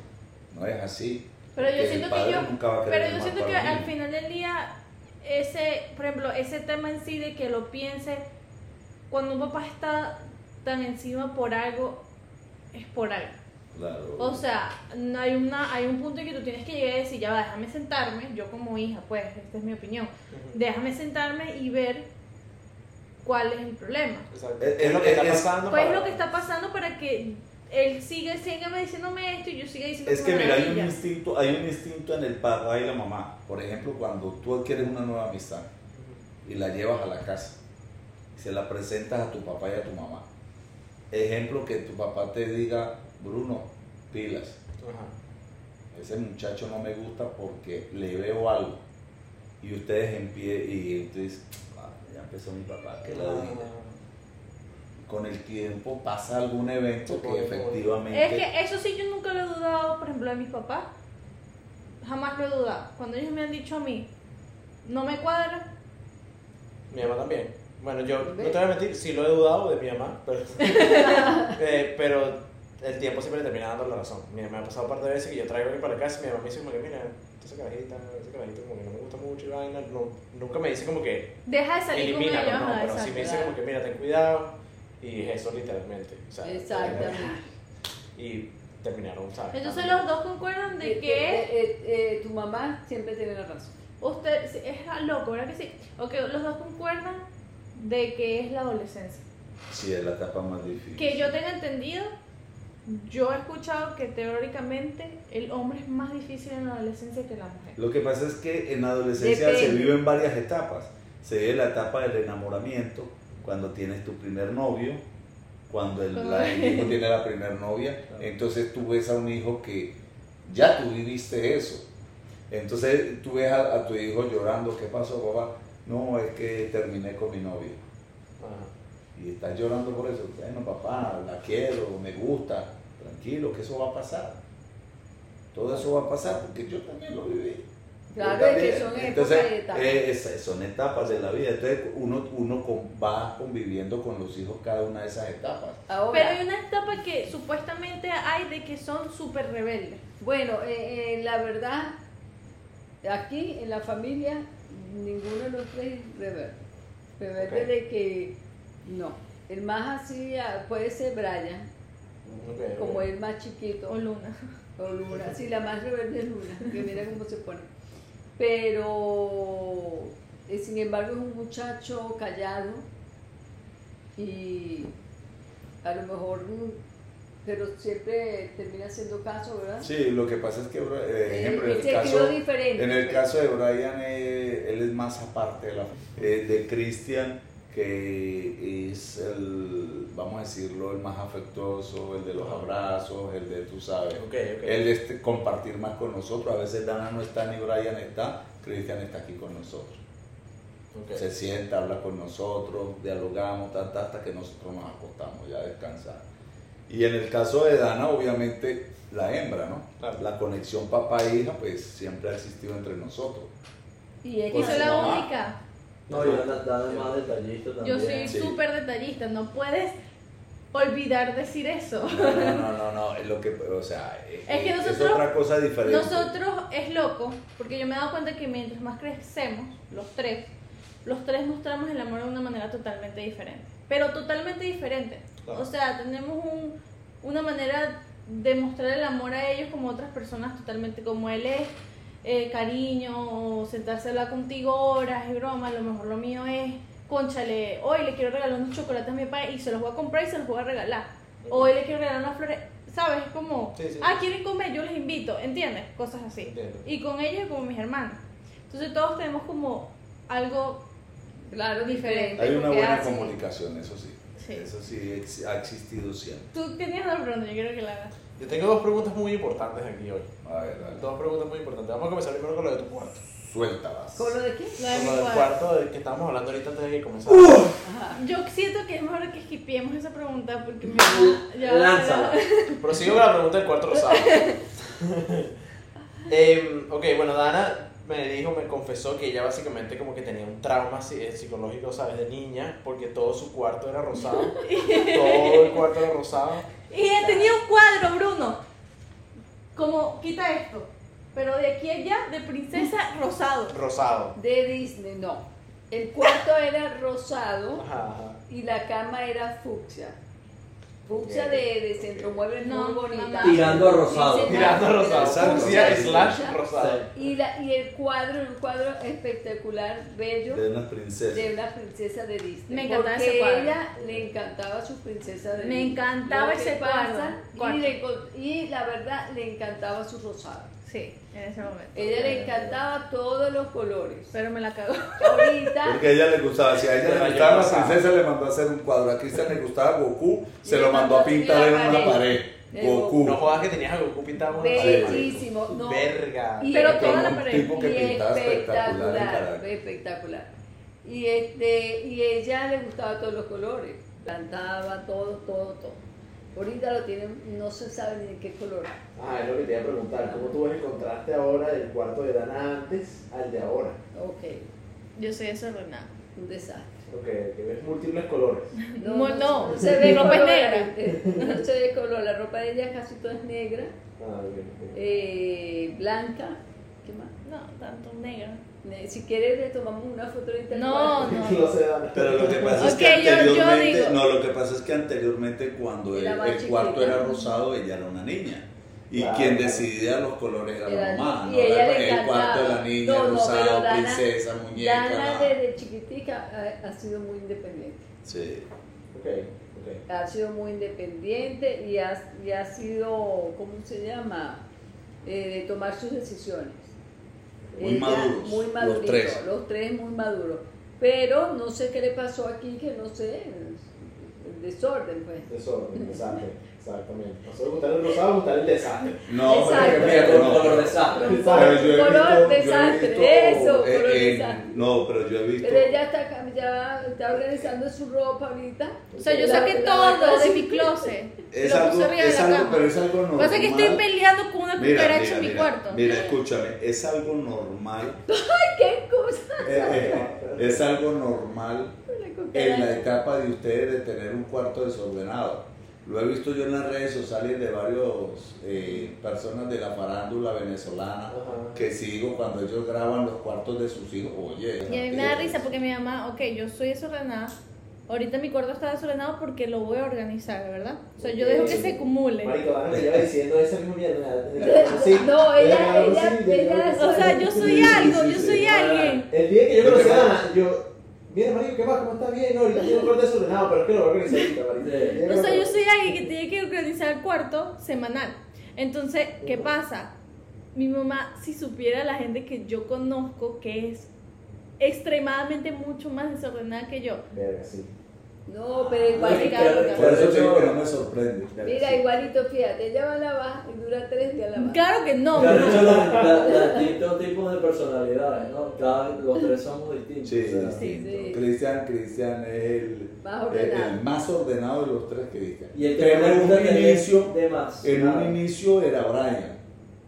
No es así. Pero yo siento que yo, nunca va a querer pero yo siento que al final del día, ese, por ejemplo, ese tema en sí de que lo piense, cuando un papá está tan encima por algo, es por algo. Claro. O sea, no hay, una, hay un punto en que tú tienes que llegar y decir, ya va, déjame sentarme, yo como hija, pues, esta es mi opinión, déjame sentarme y ver cuál es el problema. Exacto. Es- ¿Qué es lo que es- está es- pasando? Pues es para- lo que está pasando para que él siga, siga diciéndome esto y yo siga diciendo Es que mira, hay un instinto, hay un instinto en el papá y la mamá. Por ejemplo, cuando tú adquieres una nueva amistad y la llevas a la casa se la presentas a tu papá y a tu mamá. Ejemplo que tu papá te diga, Bruno, pilas, Ajá. ese muchacho no me gusta porque le veo algo. Y ustedes en pie y entonces, "Ah, ya empezó mi papá, que la diga. Con el tiempo pasa algún evento que efectivamente... Es que eso sí yo nunca lo he dudado, por ejemplo, de mis papás. Jamás lo he dudado. Cuando ellos me han dicho a mí, no me cuadra, Mi mamá también. Bueno, yo no te voy a mentir, sí lo he dudado de mi mamá, pero, eh, pero el tiempo siempre le termina dando la razón. Mira, me ha pasado un par de veces que yo traigo alguien para casa y mi mamá me dice como que, mira, esa carajita, esa carajita como que no me gusta mucho y vaina. No, nunca me dice como que deja de salir con ellos. elimínalo, no, pero sí me dice como que, mira, ten cuidado y es eso literalmente. O sea, Exactamente. Y terminaron, ¿sabes? Entonces los dos concuerdan de Eh, que eh, eh, eh, tu mamá siempre tiene la razón. usted es loco, ¿verdad que sí? Ok, los dos concuerdan de que es la adolescencia. Sí, es la etapa más difícil. Que yo tenga entendido, yo he escuchado que teóricamente el hombre es más difícil en la adolescencia que la mujer. Lo que pasa es que en la adolescencia se Depende. vive en varias etapas. Se vive la etapa del enamoramiento, cuando tienes tu primer novio, cuando el, la- el hijo tiene la primer novia, entonces tú ves a un hijo que ya tú viviste eso. Entonces tú ves a, a tu hijo llorando, ¿qué pasó, papá? No, es que terminé con mi novia. Ajá. Y estás llorando por eso. Bueno, papá, la quiero, me gusta. Tranquilo, que eso va a pasar. Todo eso va a pasar porque yo también lo viví. Claro, es que son Entonces, etapas. eh, es- son etapas de la vida. Entonces uno, uno con- va conviviendo con los hijos cada una de esas etapas. Ahora, Pero hay una etapa que supuestamente hay de que son súper rebeldes. bueno, eh, eh, la verdad, aquí en la familia, ninguno de los tres es rebelde. Rebelde Ok. de que no. El más así ah, puede ser Brian, como ok. el más chiquito. O Luna. O Luna, sí, la más rebelde es Luna, que mira cómo se pone. Pero, eh, sin embargo, es un muchacho callado y a lo mejor, pero siempre termina haciendo caso, ¿verdad? Sí, lo que pasa es que, eh, Eh, ejemplo, en el caso, en el caso de Brian, eh, él es más aparte de, la, eh, de Christian, que es el, vamos a decirlo, el más afectuoso, el de los abrazos, el de, tú sabes, Ok, ok. el este, compartir más con nosotros. A veces Dana no está ni Brian está, Christian está aquí con nosotros. Se sienta, habla con nosotros, dialogamos, tanta, hasta que nosotros nos acostamos ya a descansar. Y en el caso de Dana, obviamente, la hembra, ¿no? Claro. La conexión papá-hija, pues siempre ha existido entre nosotros. Y es Y que soy la mamá. única. No, yo Dana es más detallista también. Yo soy Sí. súper detallista. No puedes. olvidar decir eso. No, no, no, no, no, es lo que, o sea, Es que es nosotros- otra cosa diferente. Nosotros es loco, porque yo me he dado cuenta que mientras más crecemos, los tres, los tres mostramos el amor de una manera totalmente diferente. Pero totalmente diferente. Claro. O sea, tenemos un, una manera de mostrar el amor a ellos como otras personas totalmente como él es. eh, cariño, o sentarse a hablar contigo horas y broma, a lo mejor lo mío es, conchale, hoy le quiero regalar unos chocolates a mi papá y se los voy a comprar y se los voy a regalar. Hoy le quiero regalar unas flores, ¿sabes? Es como, Sí, sí. ah, quieren comer, yo les invito, ¿entiendes? Cosas así. Entiendo. Y con ellos como mis hermanos. Entonces todos tenemos como algo, Claro, diferente. Hay una buena comunicación, eso sí. Sí. Eso sí ex- ha existido siempre. tú tenías una pregunta, yo quiero que la hagas. Yo tengo dos preguntas muy importantes aquí hoy. A ver, dale. Dos preguntas muy importantes. Vamos a comenzar primero con lo de tu cuarto. Suéltalas. ¿Con lo de qué? De Con lo del cuarto. del que estábamos hablando ahorita antes de que comenzara. Ajá. Yo siento que es mejor que skipiemos esa pregunta porque me ya, Lánzala. Prosigo con la pregunta del cuarto rosado. Em, ok, bueno, Dana me dijo, me confesó que ella básicamente como que tenía un trauma eh, psicológico, ¿sabes? De niña, porque todo su cuarto era rosado. todo el cuarto era rosado. Y tenía un cuadro, Bruno. Como, quita esto. Pero de aquí a allá, de princesa rosado. Rosado. De Disney, no. El cuarto era rosado Ajá, ajá. y la cama era fucsia. Fucsia de, de centro muebles No, muy bonita. Tirando a rosado. Tirando no, rosado. Fucsia slash rosado. Y, la, y el cuadro, un cuadro espectacular, bello, De una princesa. de una princesa de Disney. Me encantaba porque ese cuadro. ella le encantaba su princesa de Me Disney. encantaba Lo que ese pasa, cuadro. Y, le y la verdad, le encantaba su rosado. Sí, en ese momento. Ella le encantaba todos los colores. Pero me la cagó. Ahorita, Porque a ella le gustaba, si a ella le gustaba la princesa, le mandó a hacer un cuadro. A Cristian le gustaba Goku, se lo mandó a pintar en una pared. Goku. No jodas que tenías a Goku pintado en una pared. bellísimo. No, Verga. Y- Pero Como toda la pared. tipo que pintaba espectacular espectacular. Y este, y ella le gustaba todos los colores, cantaba todo, todo, todo. Ahorita lo tienen, no se sabe ni de qué color. Ah, es lo que te iba a preguntar. ¿Cómo tú ves el contraste ahora del cuarto de Dana antes al de ahora? Ok, Yo soy desordenada. un desastre. Ok, que ves múltiples colores. No, no, se mi ve ropa es color, negra. eh, No se ve color, la ropa de ella casi toda es negra, Ah, ok, ok. eh, blanca. ¿Qué más? No, tanto negro. Ne- Si quieres le tomamos una foto ahorita. al No, no. No. Pero lo que pasa es Ok, que yo- yo anteriormente, digo- no, lo que pasa es que anteriormente cuando el, cuarto era rosado, ella era una niña. Y Claro. quien decidía los colores era la mamá, y no ella era le el cuarto de la niña, no, rosado, Dana- princesa, muñeca. Dana desde chiquitica ha, ha sido muy independiente. Sí. Ok, ok. Ha sido muy independiente y ha, y ha sido, ¿cómo se llama? Eh, de tomar sus decisiones. Muy maduros, Muy los maduritos, tres. los tres muy maduros. Pero no sé qué le pasó aquí, que no sé, el desorden, pues. Desorden, desastre. Exactamente. Nosotros gustar el rosado, gustar el desastre. No, Exacto. pero fíjate, Con no, color pero- desastre. pero yo he Color visto- yo he desastre, visto, eso, eh, color eh, desastre. No, pero yo he visto. Pero ella está, ya está organizando su ropa ahorita. O sea, yo La- saqué la todo de mi closet. Es lo algo, puse arriba de es algo, pero es algo Lo normal. que pasa es que estoy peleando con una Mira, cucaracha mira, en mi mira, cuarto. Mira, escúchame, es algo normal. ¿Qué cosa? eh, eh, es algo normal en la etapa de ustedes de tener un cuarto desordenado. Lo he visto yo en las redes sociales de varios eh, personas de la farándula venezolana Ajá. que sigo cuando ellos graban los cuartos de sus hijos. Oye, Y a mí me da risa porque mi mamá, ok, yo soy desordenada. Ahorita mi cuarto está desordenado porque lo voy a organizar, ¿verdad? O sea, yo dejo que se acumule. Marico, Dana me lleva diciendo esa misma mierda. No, ella- ella- ella-. O sea, yo soy algo, yo soy alguien. El día que yo Lo conocí a yo. Mira, marico, ¿qué más? ¿Cómo estás bien? No, ahorita tengo un cuarto desordenado, pero es que lo voy a organizar ahorita, marico. O sea, yo soy alguien que tiene que organizar el cuarto semanal. Entonces, ¿qué pasa? Mi mamá, si supiera la gente que yo conozco que es extremadamente mucho más desordenada que yo. Verga, sí. No, pero igualito. Por eso te digo que no me sorprende. Mira, sí. igualito, fíjate, ella va a lavar y dura tres días lavando. Claro que no. Han no. los, distintos tipos de personalidades, ¿no? Cada, los tres somos distintos. Sí, o sea, distinto. sí. Cristian, Cristian es el, Más el- más ordenado de los tres, Cristian. Y el que Pero en gusta un inicio, de más. en un inicio era Brian.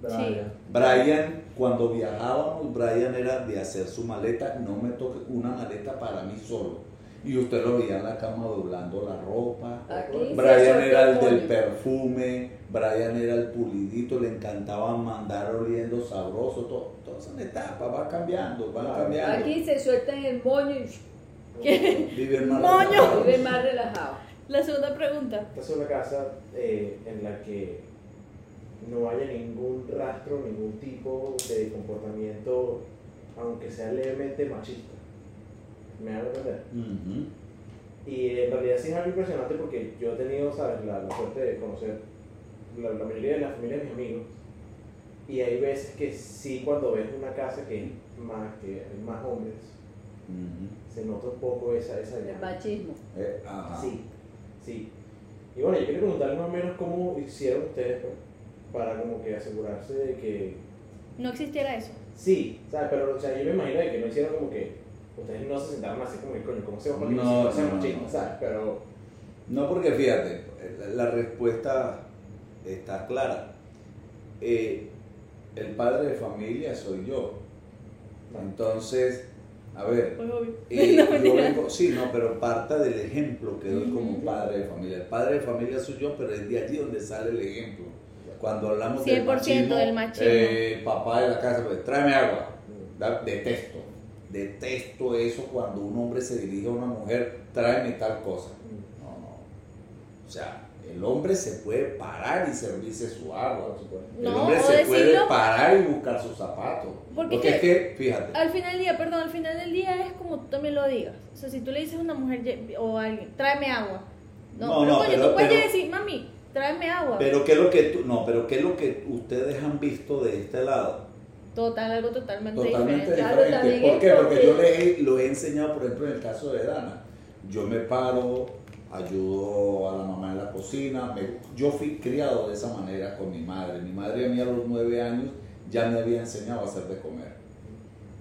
Brian. Brian, cuando viajábamos, Brian era de hacer su maleta, no me toque una maleta para mí solo. Y usted lo veía en la cama doblando la ropa. Aquí Brian era el del perfume, Brian era el pulidito, le encantaba mandar oliendo sabroso, todo, todas son etapas, va cambiando, va Claro. cambiando. Aquí se sueltan el moño y Vive más Moño. relajado. vive más relajado. La segunda pregunta. Esta es una casa eh, en la que no haya ningún rastro, ningún tipo de comportamiento, aunque sea levemente machista. ¿Me hago entender? Ujú. Y en realidad sí es algo impresionante porque yo he tenido, ¿sabes?, la, la suerte de conocer la, la mayoría de la familia de mis amigos. Y hay veces que sí, cuando ves una casa que es más, que hay más hombres, Ujú. se nota un poco esa, esa El llama. machismo. Eh, ajá. Sí, sí. Y bueno, yo quería preguntarles más o menos cómo hicieron ustedes pues, para como que asegurarse de que No existiera eso. sí, ¿sabes? Pero o sea, yo me imagino de que no hicieron como que ustedes no se sentaron así como coño, ¿cómo se va No. Pero No, porque fíjate, la la respuesta está clara. Eh, el padre de familia soy yo. Entonces, a ver, obvio. eh, No, yo vengo- sí, no, pero parte del ejemplo que doy como padre de familia. El padre de familia soy yo, pero es de allí donde sale el ejemplo. Cuando hablamos del 100% machismo, del machismo. eh, papá de la casa, pues, tráeme agua. Da- Detesto, detesto eso cuando un hombre se dirige a una mujer, tráeme tal cosa. No, no. O sea, el hombre se puede parar y servirse su agua. El No, hombre se puede parar y buscar sus zapatos. Porque Porque, es que- fíjate, Al final del día, perdón, al final del día es como tú también lo digas. O sea, si tú le dices a una mujer o a alguien, tráeme agua. No, No, pero no, coño, pero- tú puedes pero- decir, mami, tráeme agua. pero ¿qué es lo que tú, no, pero qué es lo que ustedes han visto de este lado? Total, algo totalmente, Totalmente diferente. Diferente. ¿Por qué? Porque yo he- lo he enseñado, por ejemplo, en el caso de Dana. Yo me paro, ayudo a la mamá en la cocina. me- yo fui criado de esa manera con mi madre. Mi madre a mí a los nueve años ya me había enseñado a hacer de comer.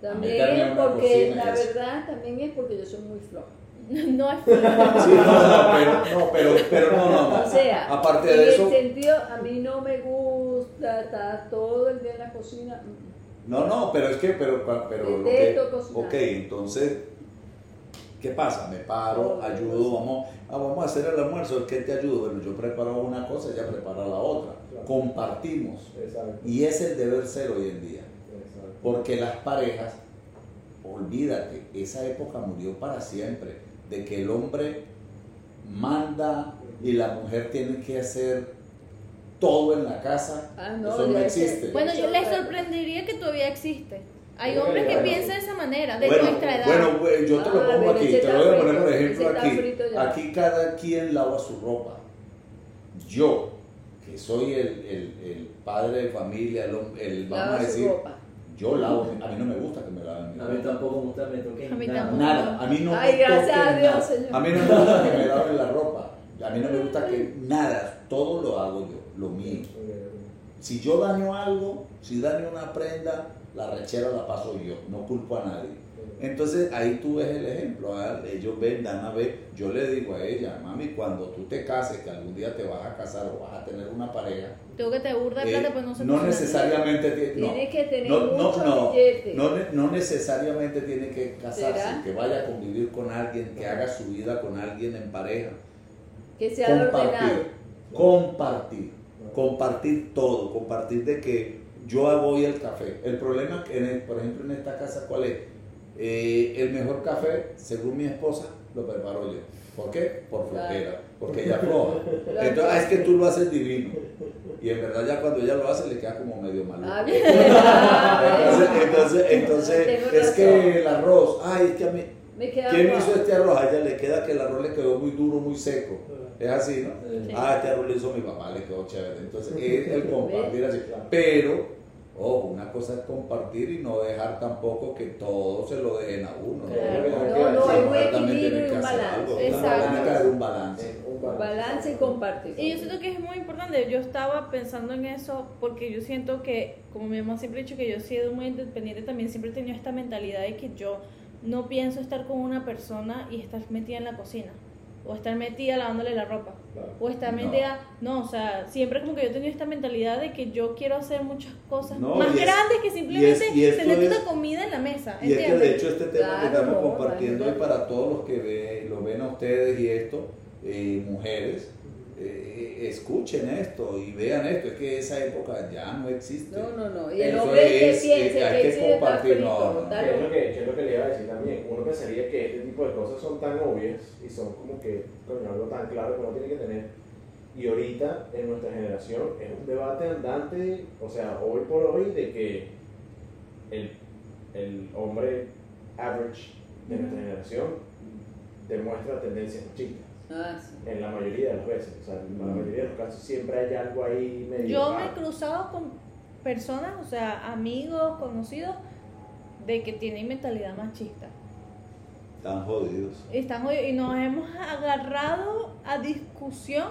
También en porque, la eso. verdad, también es porque yo soy muy floja. No es Sí, no, no, pero, no, pero, pero no, no. O sea, Aparte en de eso, el sentido, a mí no me gusta estar todo el día en la cocina. No, no, pero es que, pero, pero lo cocinar. ok, entonces, ¿qué pasa? Me paro, ayudo, vamos, ah, vamos a hacer el almuerzo, ¿qué te ayudo? Bueno, yo preparo una cosa, ella prepara la otra, compartimos, y es el deber ser hoy en día, porque las parejas, olvídate, esa época murió para siempre, de que el hombre manda y la mujer tiene que hacer todo en la casa, Ah, no, eso no existe. Bueno, yo les sorprendería que todavía existe. Hay Bueno, hombres que bueno. piensan de esa manera, de bueno, nuestra edad. Bueno, yo te lo Ah, pongo aquí, te lo voy a poner por ejemplo aquí. Aquí cada quien lava su ropa. Yo, que soy el, el- el padre de familia, el, el- vamos Lava a decir, yo lavo, a mí no me gusta que me laven mi A mí tampoco me gusta me toquen A mí nada. tampoco. Nada, a mí no Ay, me gracias a Dios, nada. Señor. A mí no me gusta que me laven la ropa. A mí no me gusta que nada, todo lo hago yo, lo mío. Si yo daño algo, si daño una prenda, la rechera la paso yo, no culpo a nadie. Entonces ahí tú ves el ejemplo, ah, ellos ven, Dana ve, yo le digo a ella, mami, cuando tú te cases, que algún día te vas a casar o vas a tener una pareja, Tengo que te burda eh, plata, pues no se no necesariamente ti- no, que tener no, no, mucho no, no, ne- no necesariamente tiene que casarse, ¿Será? que vaya a convivir con alguien, que haga su vida con alguien en pareja, que sea ordenado. Compartir, compartir, todo, compartir de que yo hago hoy el café. El problema, en el- por ejemplo, en esta casa, ¿cuál es? Eh, el mejor café, según mi esposa, lo preparo yo. ¿Por qué? Por flojera, porque ella floja. Entonces, ah, es que tú lo haces divino. Y en verdad ya cuando ella lo hace le queda como medio malo. Ah. Ah, Entonces, entonces, entonces es que el arroz, ay, es que a mí, Me queda ¿quién hizo este arroz? A ella le queda que el arroz le quedó muy duro, muy seco. Es así, ¿no? Sí. Ah, este lo hizo mi papá, le quedó chévere. Entonces, es el compartir así. Pero, ojo, una cosa es compartir y no dejar tampoco que todo se lo dejen a uno. Claro. No, no, hay un equilibrio y un balance. Exacto. Tiene que haber un balance. Balance y compartir. Y yo siento que es muy importante. Yo estaba pensando en eso porque yo siento que, como mi mamá siempre ha dicho que yo he sido muy independiente, también siempre he tenido esta mentalidad de que yo no pienso estar con una persona y estar metida en la cocina. O estar metida lavándole la ropa. O estar No. metida. No, o sea, siempre como que yo he tenido esta mentalidad de que yo quiero hacer muchas cosas No, más y es- grandes que simplemente y es- y tener es- comida en la mesa. Y es que de ¿entiendes? hecho este tema que Claro, estamos no, compartiendo imagínate. para todos los que ve- lo ven a ustedes y esto, eh, mujeres, eh, escuchen esto y vean esto, es que esa época ya no existe. No, no, no. Y el Eso hombre que es, piense eh, hay que que compartir, frito, no, no, ¿Qué es, lo que, qué es lo que le iba a decir también? Uno pensaría que este tipo de cosas son tan obvias y son como que, coño, algo tan claro que uno tiene que tener. Y ahorita, en nuestra generación, es un debate andante, o sea, hoy por hoy, de que el, el hombre average de nuestra generación demuestra tendencias machistas. Ah, sí. En la mayoría de las veces, o sea, en la mayoría de los casos siempre hay algo ahí medio. Yo me he cruzado con personas, o sea, amigos, conocidos, de que tienen mentalidad machista. Están jodidos. Están jodidos y nos hemos agarrado a discusión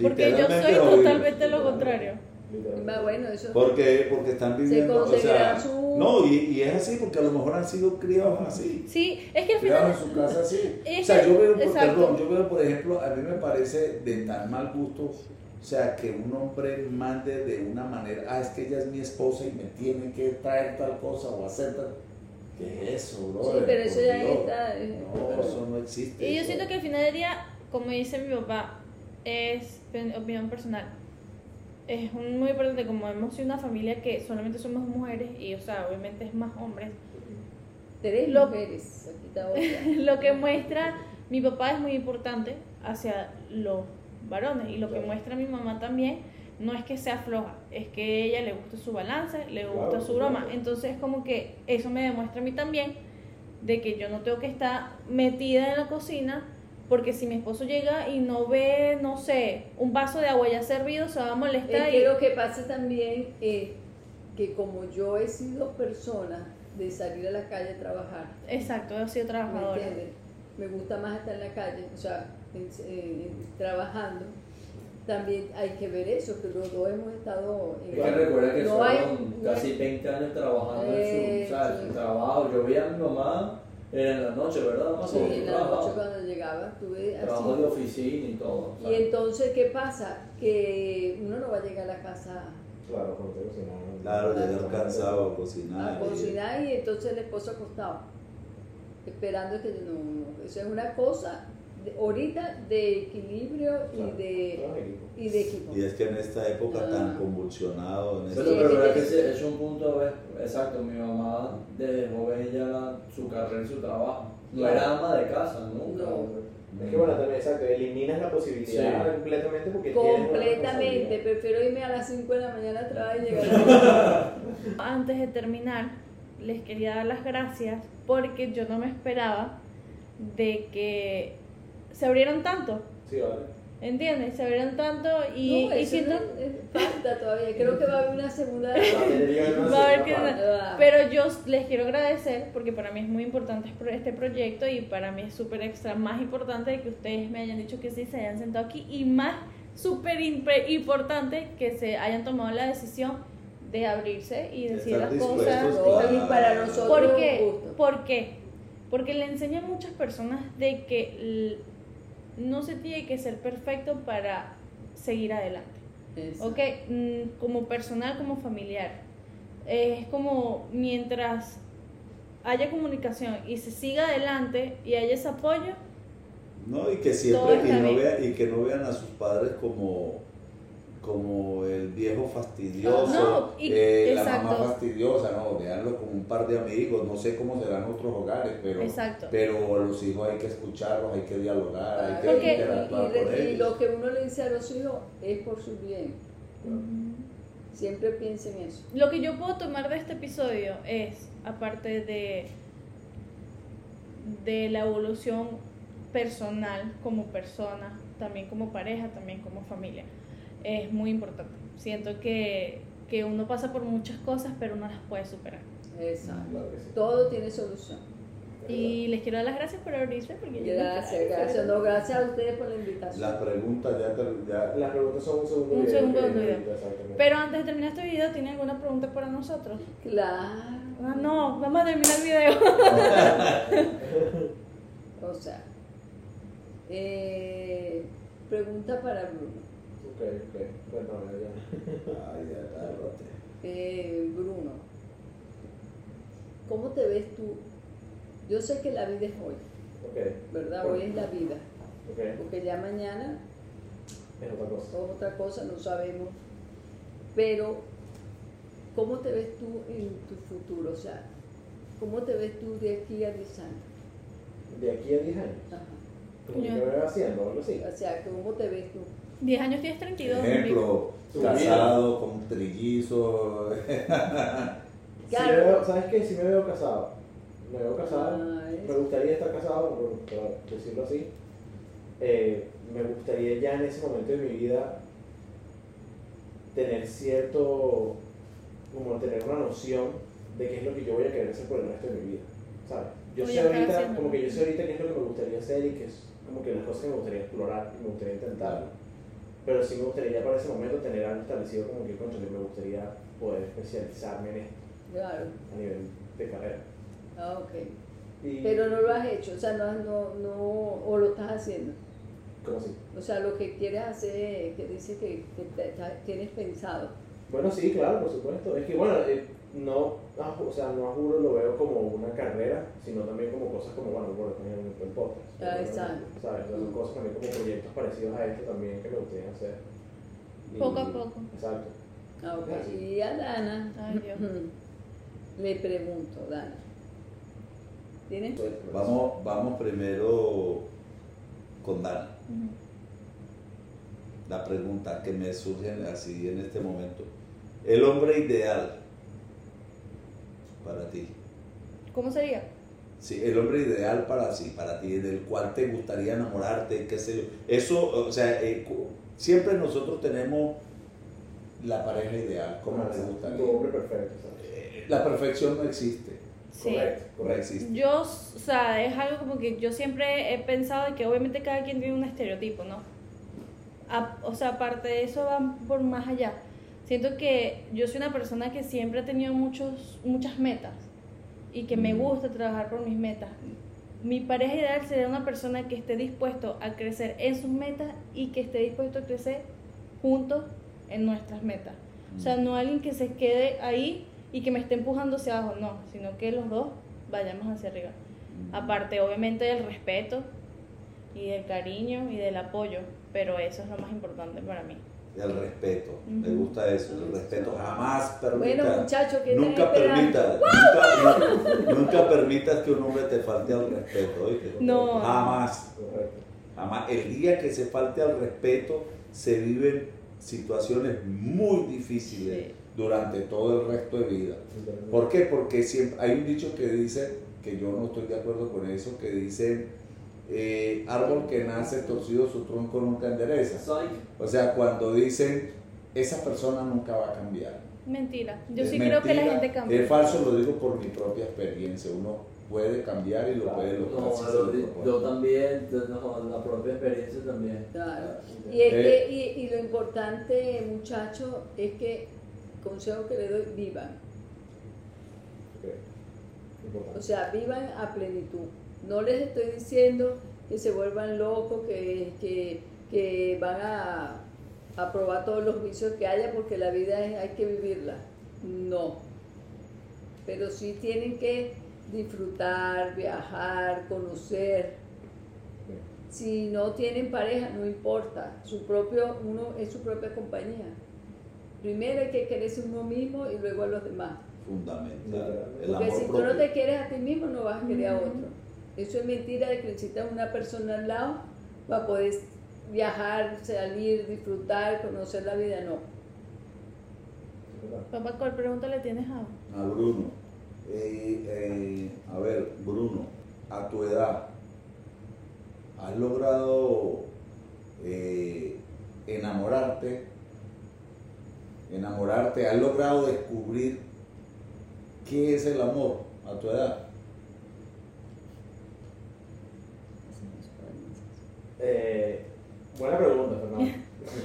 porque yo soy jodidos. totalmente lo contrario. Literalmente. Va, bueno, eso. Porque, porque están viviendo, o sea, su- no, y, y es así porque a lo mejor han sido criados así. Sí, es que al criados final en su casa así. Es O sea, yo veo, por, perdón, yo veo, por ejemplo, a mí me parece de tan mal gusto, o sea, que un hombre mande de una manera, ah, es que ella es mi esposa y me tiene que traer tal cosa o hacer tal. ¿Qué es eso, bro? Sí, pero eso ya está. eh, No, eso no existe. Y yo siento que al final del día, como dice mi papá, es opinión personal. Es muy importante, como hemos sido una familia que solamente somos mujeres y, o sea, obviamente es más hombres. Tres Lo- mujeres. Aquí. Lo que muestra mi papá es muy importante hacia los varones y lo que muestra mi mamá también no es que sea floja, es que a ella le gusta su balance, le gusta Claro, su broma. claro. Entonces como que eso me demuestra a mí también de que yo no tengo que estar metida en la cocina porque si mi esposo llega y no ve, no sé, un vaso de agua ya servido, se va a molestar. Es y- lo que pasa también es que como yo he sido persona de salir a la calle a trabajar, Exacto, he sido ¿me trabajadora. entiendes? Me gusta más estar en la calle, o sea, en- en- trabajando. También hay que ver eso, que los dos hemos estado en Es que recuerda que no hay- fueron no hay- casi 20 años trabajando en Eh, su, o sea, en sí. su trabajo. Yo veía a mi mamá, era en la noche, ¿verdad? Mamá? Sí, en la noche cuando llegaba, tuve trabajo así. de oficina y todo. Y ¿sabes? entonces, ¿qué pasa? Que uno no va a llegar a la casa Claro, te cocinan. Claro, llegar cansado a cocinar. a cocinar y entonces el esposo acostado, esperando que no, no, eso es una cosa ahorita de equilibrio Claro, y de, y de equipo. Y es que en esta época Ah. tan convulsionado, en Pero, es que ese es un punto, exacto, mi mamá desde joven ella era su carrera y su trabajo. No Claro. era ama de casa, nunca. No. Es que bueno, también, exacto, eliminas la posibilidad Sí. completamente porque Completamente, prefiero irme a las 5 de la mañana a trabajar y llegar a Antes de terminar, les quería dar las gracias porque yo no me esperaba de que se abrieron tanto, Sí, vale. ¿entiendes? Se abrieron tanto y, no, y eso siento... no- falta todavía, creo que va a haber una segunda Va a haber una Va a haber segunda que-. Ah, Pero yo les quiero agradecer porque para mí es muy importante este este proyecto y para mí es súper extra, más importante de que ustedes me hayan dicho que sí, se hayan sentado aquí y más súper impre- importante que se hayan tomado la decisión de abrirse y decir Estar las cosas. y para nosotros ¿Por un qué? gusto. ¿Por qué? Porque le enseñan a muchas personas de que no se tiene que ser perfecto para seguir adelante. Eso. Ok, mm, como personal, como familiar. Es como mientras haya comunicación y se siga adelante y haya ese apoyo, No, y que siempre y no, vea- y que no vean a sus padres como, como el viejo fastidioso, No, y- eh, la mamá fastidiosa, no, veanlo como un par de amigos, no sé cómo serán otros hogares, pero, exacto. pero los hijos hay que escucharlos, hay que dialogar, hay que Porque- y, interactuar y- con y ellos. lo que uno le dice a los hijos es por su bien. Siempre piensen eso. Lo que yo puedo tomar de este episodio es, aparte de, de la evolución personal como persona, también como pareja, también como familia, es muy importante. Siento que, que uno pasa por muchas cosas, pero uno las puede superar. Exacto. Claro que sí. Todo tiene solución. Y les quiero dar las gracias por abrirse, porque yo no Gracias, gracias. No, gracias a ustedes por la invitación. Las preguntas ya, te- ya Las preguntas son un segundo Un video. segundo video. Exactamente. Pero antes de terminar este video, ¿tiene alguna pregunta para nosotros? Claro. Ah, no, vamos a terminar el video. O sea, eh, pregunta para Bruno. Ok, ok. Cuéntame ya. Ay, agárrate. Eh, Bruno, ¿cómo te ves tú? Yo sé que la vida es hoy, Ok, ¿verdad? Hoy es la vida, ok. porque ya mañana Es otra cosa. es otra cosa, no sabemos. Pero, ¿cómo te ves tú en tu futuro? O sea, ¿cómo te ves tú de aquí a 10 años? De aquí a 10 años. Ajá. ¿Cómo me veo haciendo o algo así? O sea, ¿cómo te ves tú? 10 años tienes 32. Ejemplo, casado con trillizo. Sí Claro. me veo- ¿Sabes qué? Sí me veo casado. Me veo casado. Ah, es- Me gustaría estar casado, por por decirlo así. Eh, me gustaría ya en ese momento de mi vida tener cierto, como tener una noción de qué es lo que yo voy a querer hacer por el resto de mi vida, ¿sabes? Yo sé ahorita, como que yo sé ahorita qué es lo que me gustaría hacer y que es como que las cosas que me gustaría explorar y me gustaría intentar. Pero sí me gustaría ya para ese momento tener algo establecido como que, contra me gustaría poder especializarme en esto Claro. a nivel de carrera. Ah, ok. Y, Pero no lo has hecho, o sea, no, no, no, o lo estás haciendo. ¿Cómo así? O sea, lo que quieres hacer, que dices que, tienes pensado. Bueno, sí, claro, por supuesto. Es que, bueno, eh, no, o sea, no a juro lo veo como una carrera, sino también como cosas como, bueno, bueno, también el podcast. Ah, exacto. ¿Sabes? Son cosas también como proyectos parecidos a esto también que me gustaría hacer. Y- Poco a poco. Exacto. Ah, ok. Y a Dana, Ay, Dios. le pregunto, Dana, ¿tienes? Vamos, vamos primero con Dana. La pregunta que me surge así en este momento. El hombre ideal para ti. ¿Cómo sería? Sí, el hombre ideal para sí, para ti, del cual te gustaría enamorarte, qué sé yo. Eso, o sea, eh, siempre nosotros tenemos la pareja ideal, como Ah, te exacto. gustaría. Tu hombre perfecto, ¿sabes? Eh, La perfección no existe, Sí. Correcto, no correcto. existe. Yo, o sea, es algo como que yo siempre he pensado de que obviamente cada quien tiene un estereotipo, ¿no? A- o sea, aparte de eso va por más allá. Siento que yo soy una persona que siempre ha tenido muchos, muchas metas y que me Mm. gusta trabajar por mis metas. Mi pareja ideal sería una persona que esté dispuesto a crecer en sus metas y que esté dispuesto a crecer juntos en nuestras metas. O sea, no alguien que se quede ahí y que me esté empujando hacia abajo, no, sino que los dos vayamos hacia arriba. Aparte, obviamente, del respeto y del cariño y del apoyo, pero eso es lo más importante para mí. El respeto, me gusta eso, el respeto jamás permita. Bueno, muchachos, ¿qué están Nunca esperando? permita, nunca, nunca permitas que un hombre te falte al respeto, ¿oíste? No. Jamás, jamás. El día que se falte al respeto, se viven situaciones muy difíciles Sí. durante todo el resto de vida. ¿Por qué? Porque siempre hay un dicho que dice, que yo no estoy de acuerdo con eso, que dice, eh, árbol que nace torcido su tronco nunca endereza. O sea, cuando dicen, esa persona nunca va a cambiar. Mentira. Yo Es sí creo que la gente cambia. Es falso, lo digo por mi propia experiencia. Uno puede cambiar y lo Claro. puede lograr. No, yo, lo propone. yo también, no, la propia experiencia también. Claro. Y, es Eh. que- y, y lo importante, muchachos, es que, consejo que le doy, vivan. O sea, vivan a plenitud. No les estoy diciendo que se vuelvan locos, que, que, que van a, a probar todos los vicios que haya porque la vida es- hay que vivirla. No. Pero sí tienen que disfrutar, viajar, conocer. Si no tienen pareja, no importa. Su propio, uno es su propia compañía. Primero hay que quererse uno mismo y luego a los demás. Fundamental. El Porque amor si tú propio. no te quieres a ti mismo, no vas a querer a otro. Eso es mentira de que necesitas una persona al lado para poder viajar, salir, disfrutar, conocer la vida. No. Papá, ¿cuál pregunta le tienes a A Bruno. Eh, eh, a ver, Bruno, a tu edad, ¿has logrado eh, enamorarte? Enamorarte, ¿has logrado descubrir qué es el amor a tu edad? Eh, buena pregunta, Fernando.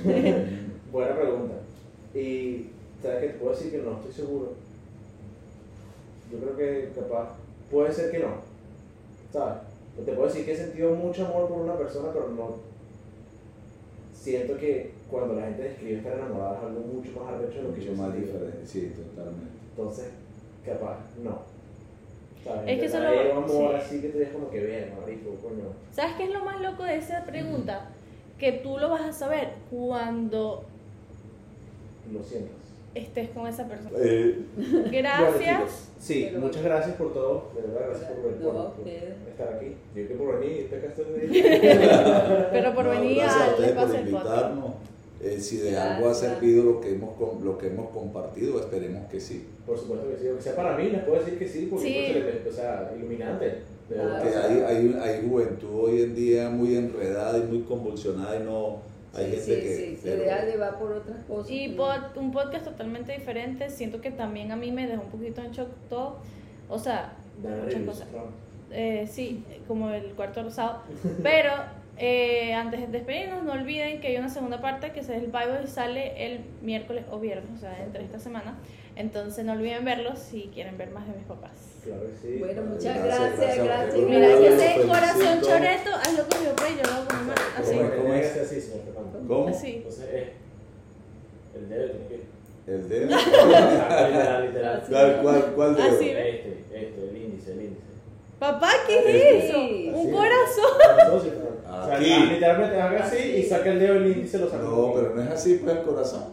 buena pregunta. Y, ¿sabes qué? Te puedo decir que no estoy seguro. Yo creo que capaz, puede ser que no. ¿Sabes? Te puedo decir que he sentido mucho amor por una persona, pero no. Siento que cuando la gente describe estar enamorada es algo mucho más arrecho de lo que yo Mucho más sentí. diferente, sí, totalmente. Entonces, capaz, no. ¿Sabes? Es que eso lo- un amor sí. así que te deja como que bien, marico, coño. ¿Sabes qué es lo más loco de esa pregunta? Que tú lo vas a saber cuando Lo sientas. estés con esa persona. Eh, Bueno, Gracias. chicos, sí, Pero- muchas gracias por todo. De verdad, gracias por, No, por- por estar aquí. Yo que por venir, te acá estoy Pero por no, venir al espacio del. Eh, si de algo ha Gracias. servido lo que hemos lo que hemos compartido, esperemos que sí. Por supuesto que sí. Aunque sea para mí, les puedo decir que sí, porque Sí. pues, o sea, iluminante. De verdad. Que hay, hay, hay juventud hoy en día muy enredada y muy convulsionada y no hay sí, gente sí, que sí, se pero- deja llevar por otras cosas. Y ¿no? pod- un podcast totalmente diferente. Siento que también a mí me dejó un poquito en shock todo. O sea, muchas cosas. Eh, sí, como el cuarto rosado. Pero eh, antes de despedirnos, no olviden que hay una segunda parte que es el Bible y sale el miércoles o viernes, o sea, entre esta semana. Entonces no olviden verlo si quieren ver más de mis papás. Claro que sí. Bueno, muchas Gracias, gracias, gracias. Mira, Bueno, ese felicito. corazón choreto, hazlo con mi papá y yo lo hago con mi mamá. Así. ¿Cómo es? ¿Cómo ¿Cómo es? es así, señor? ¿Cómo? Así. Entonces es. El dedo tiene que. El dedo. literal, literal. ¿Cuál, cuál, cuál dedo? Así. Este, este, el índice, el índice. Papá, ¿qué es Este. eso? Un corazón. O sea, Aquí. literalmente haga así y saca el dedo el índice lo saca. No, pero no es así, pues el corazón.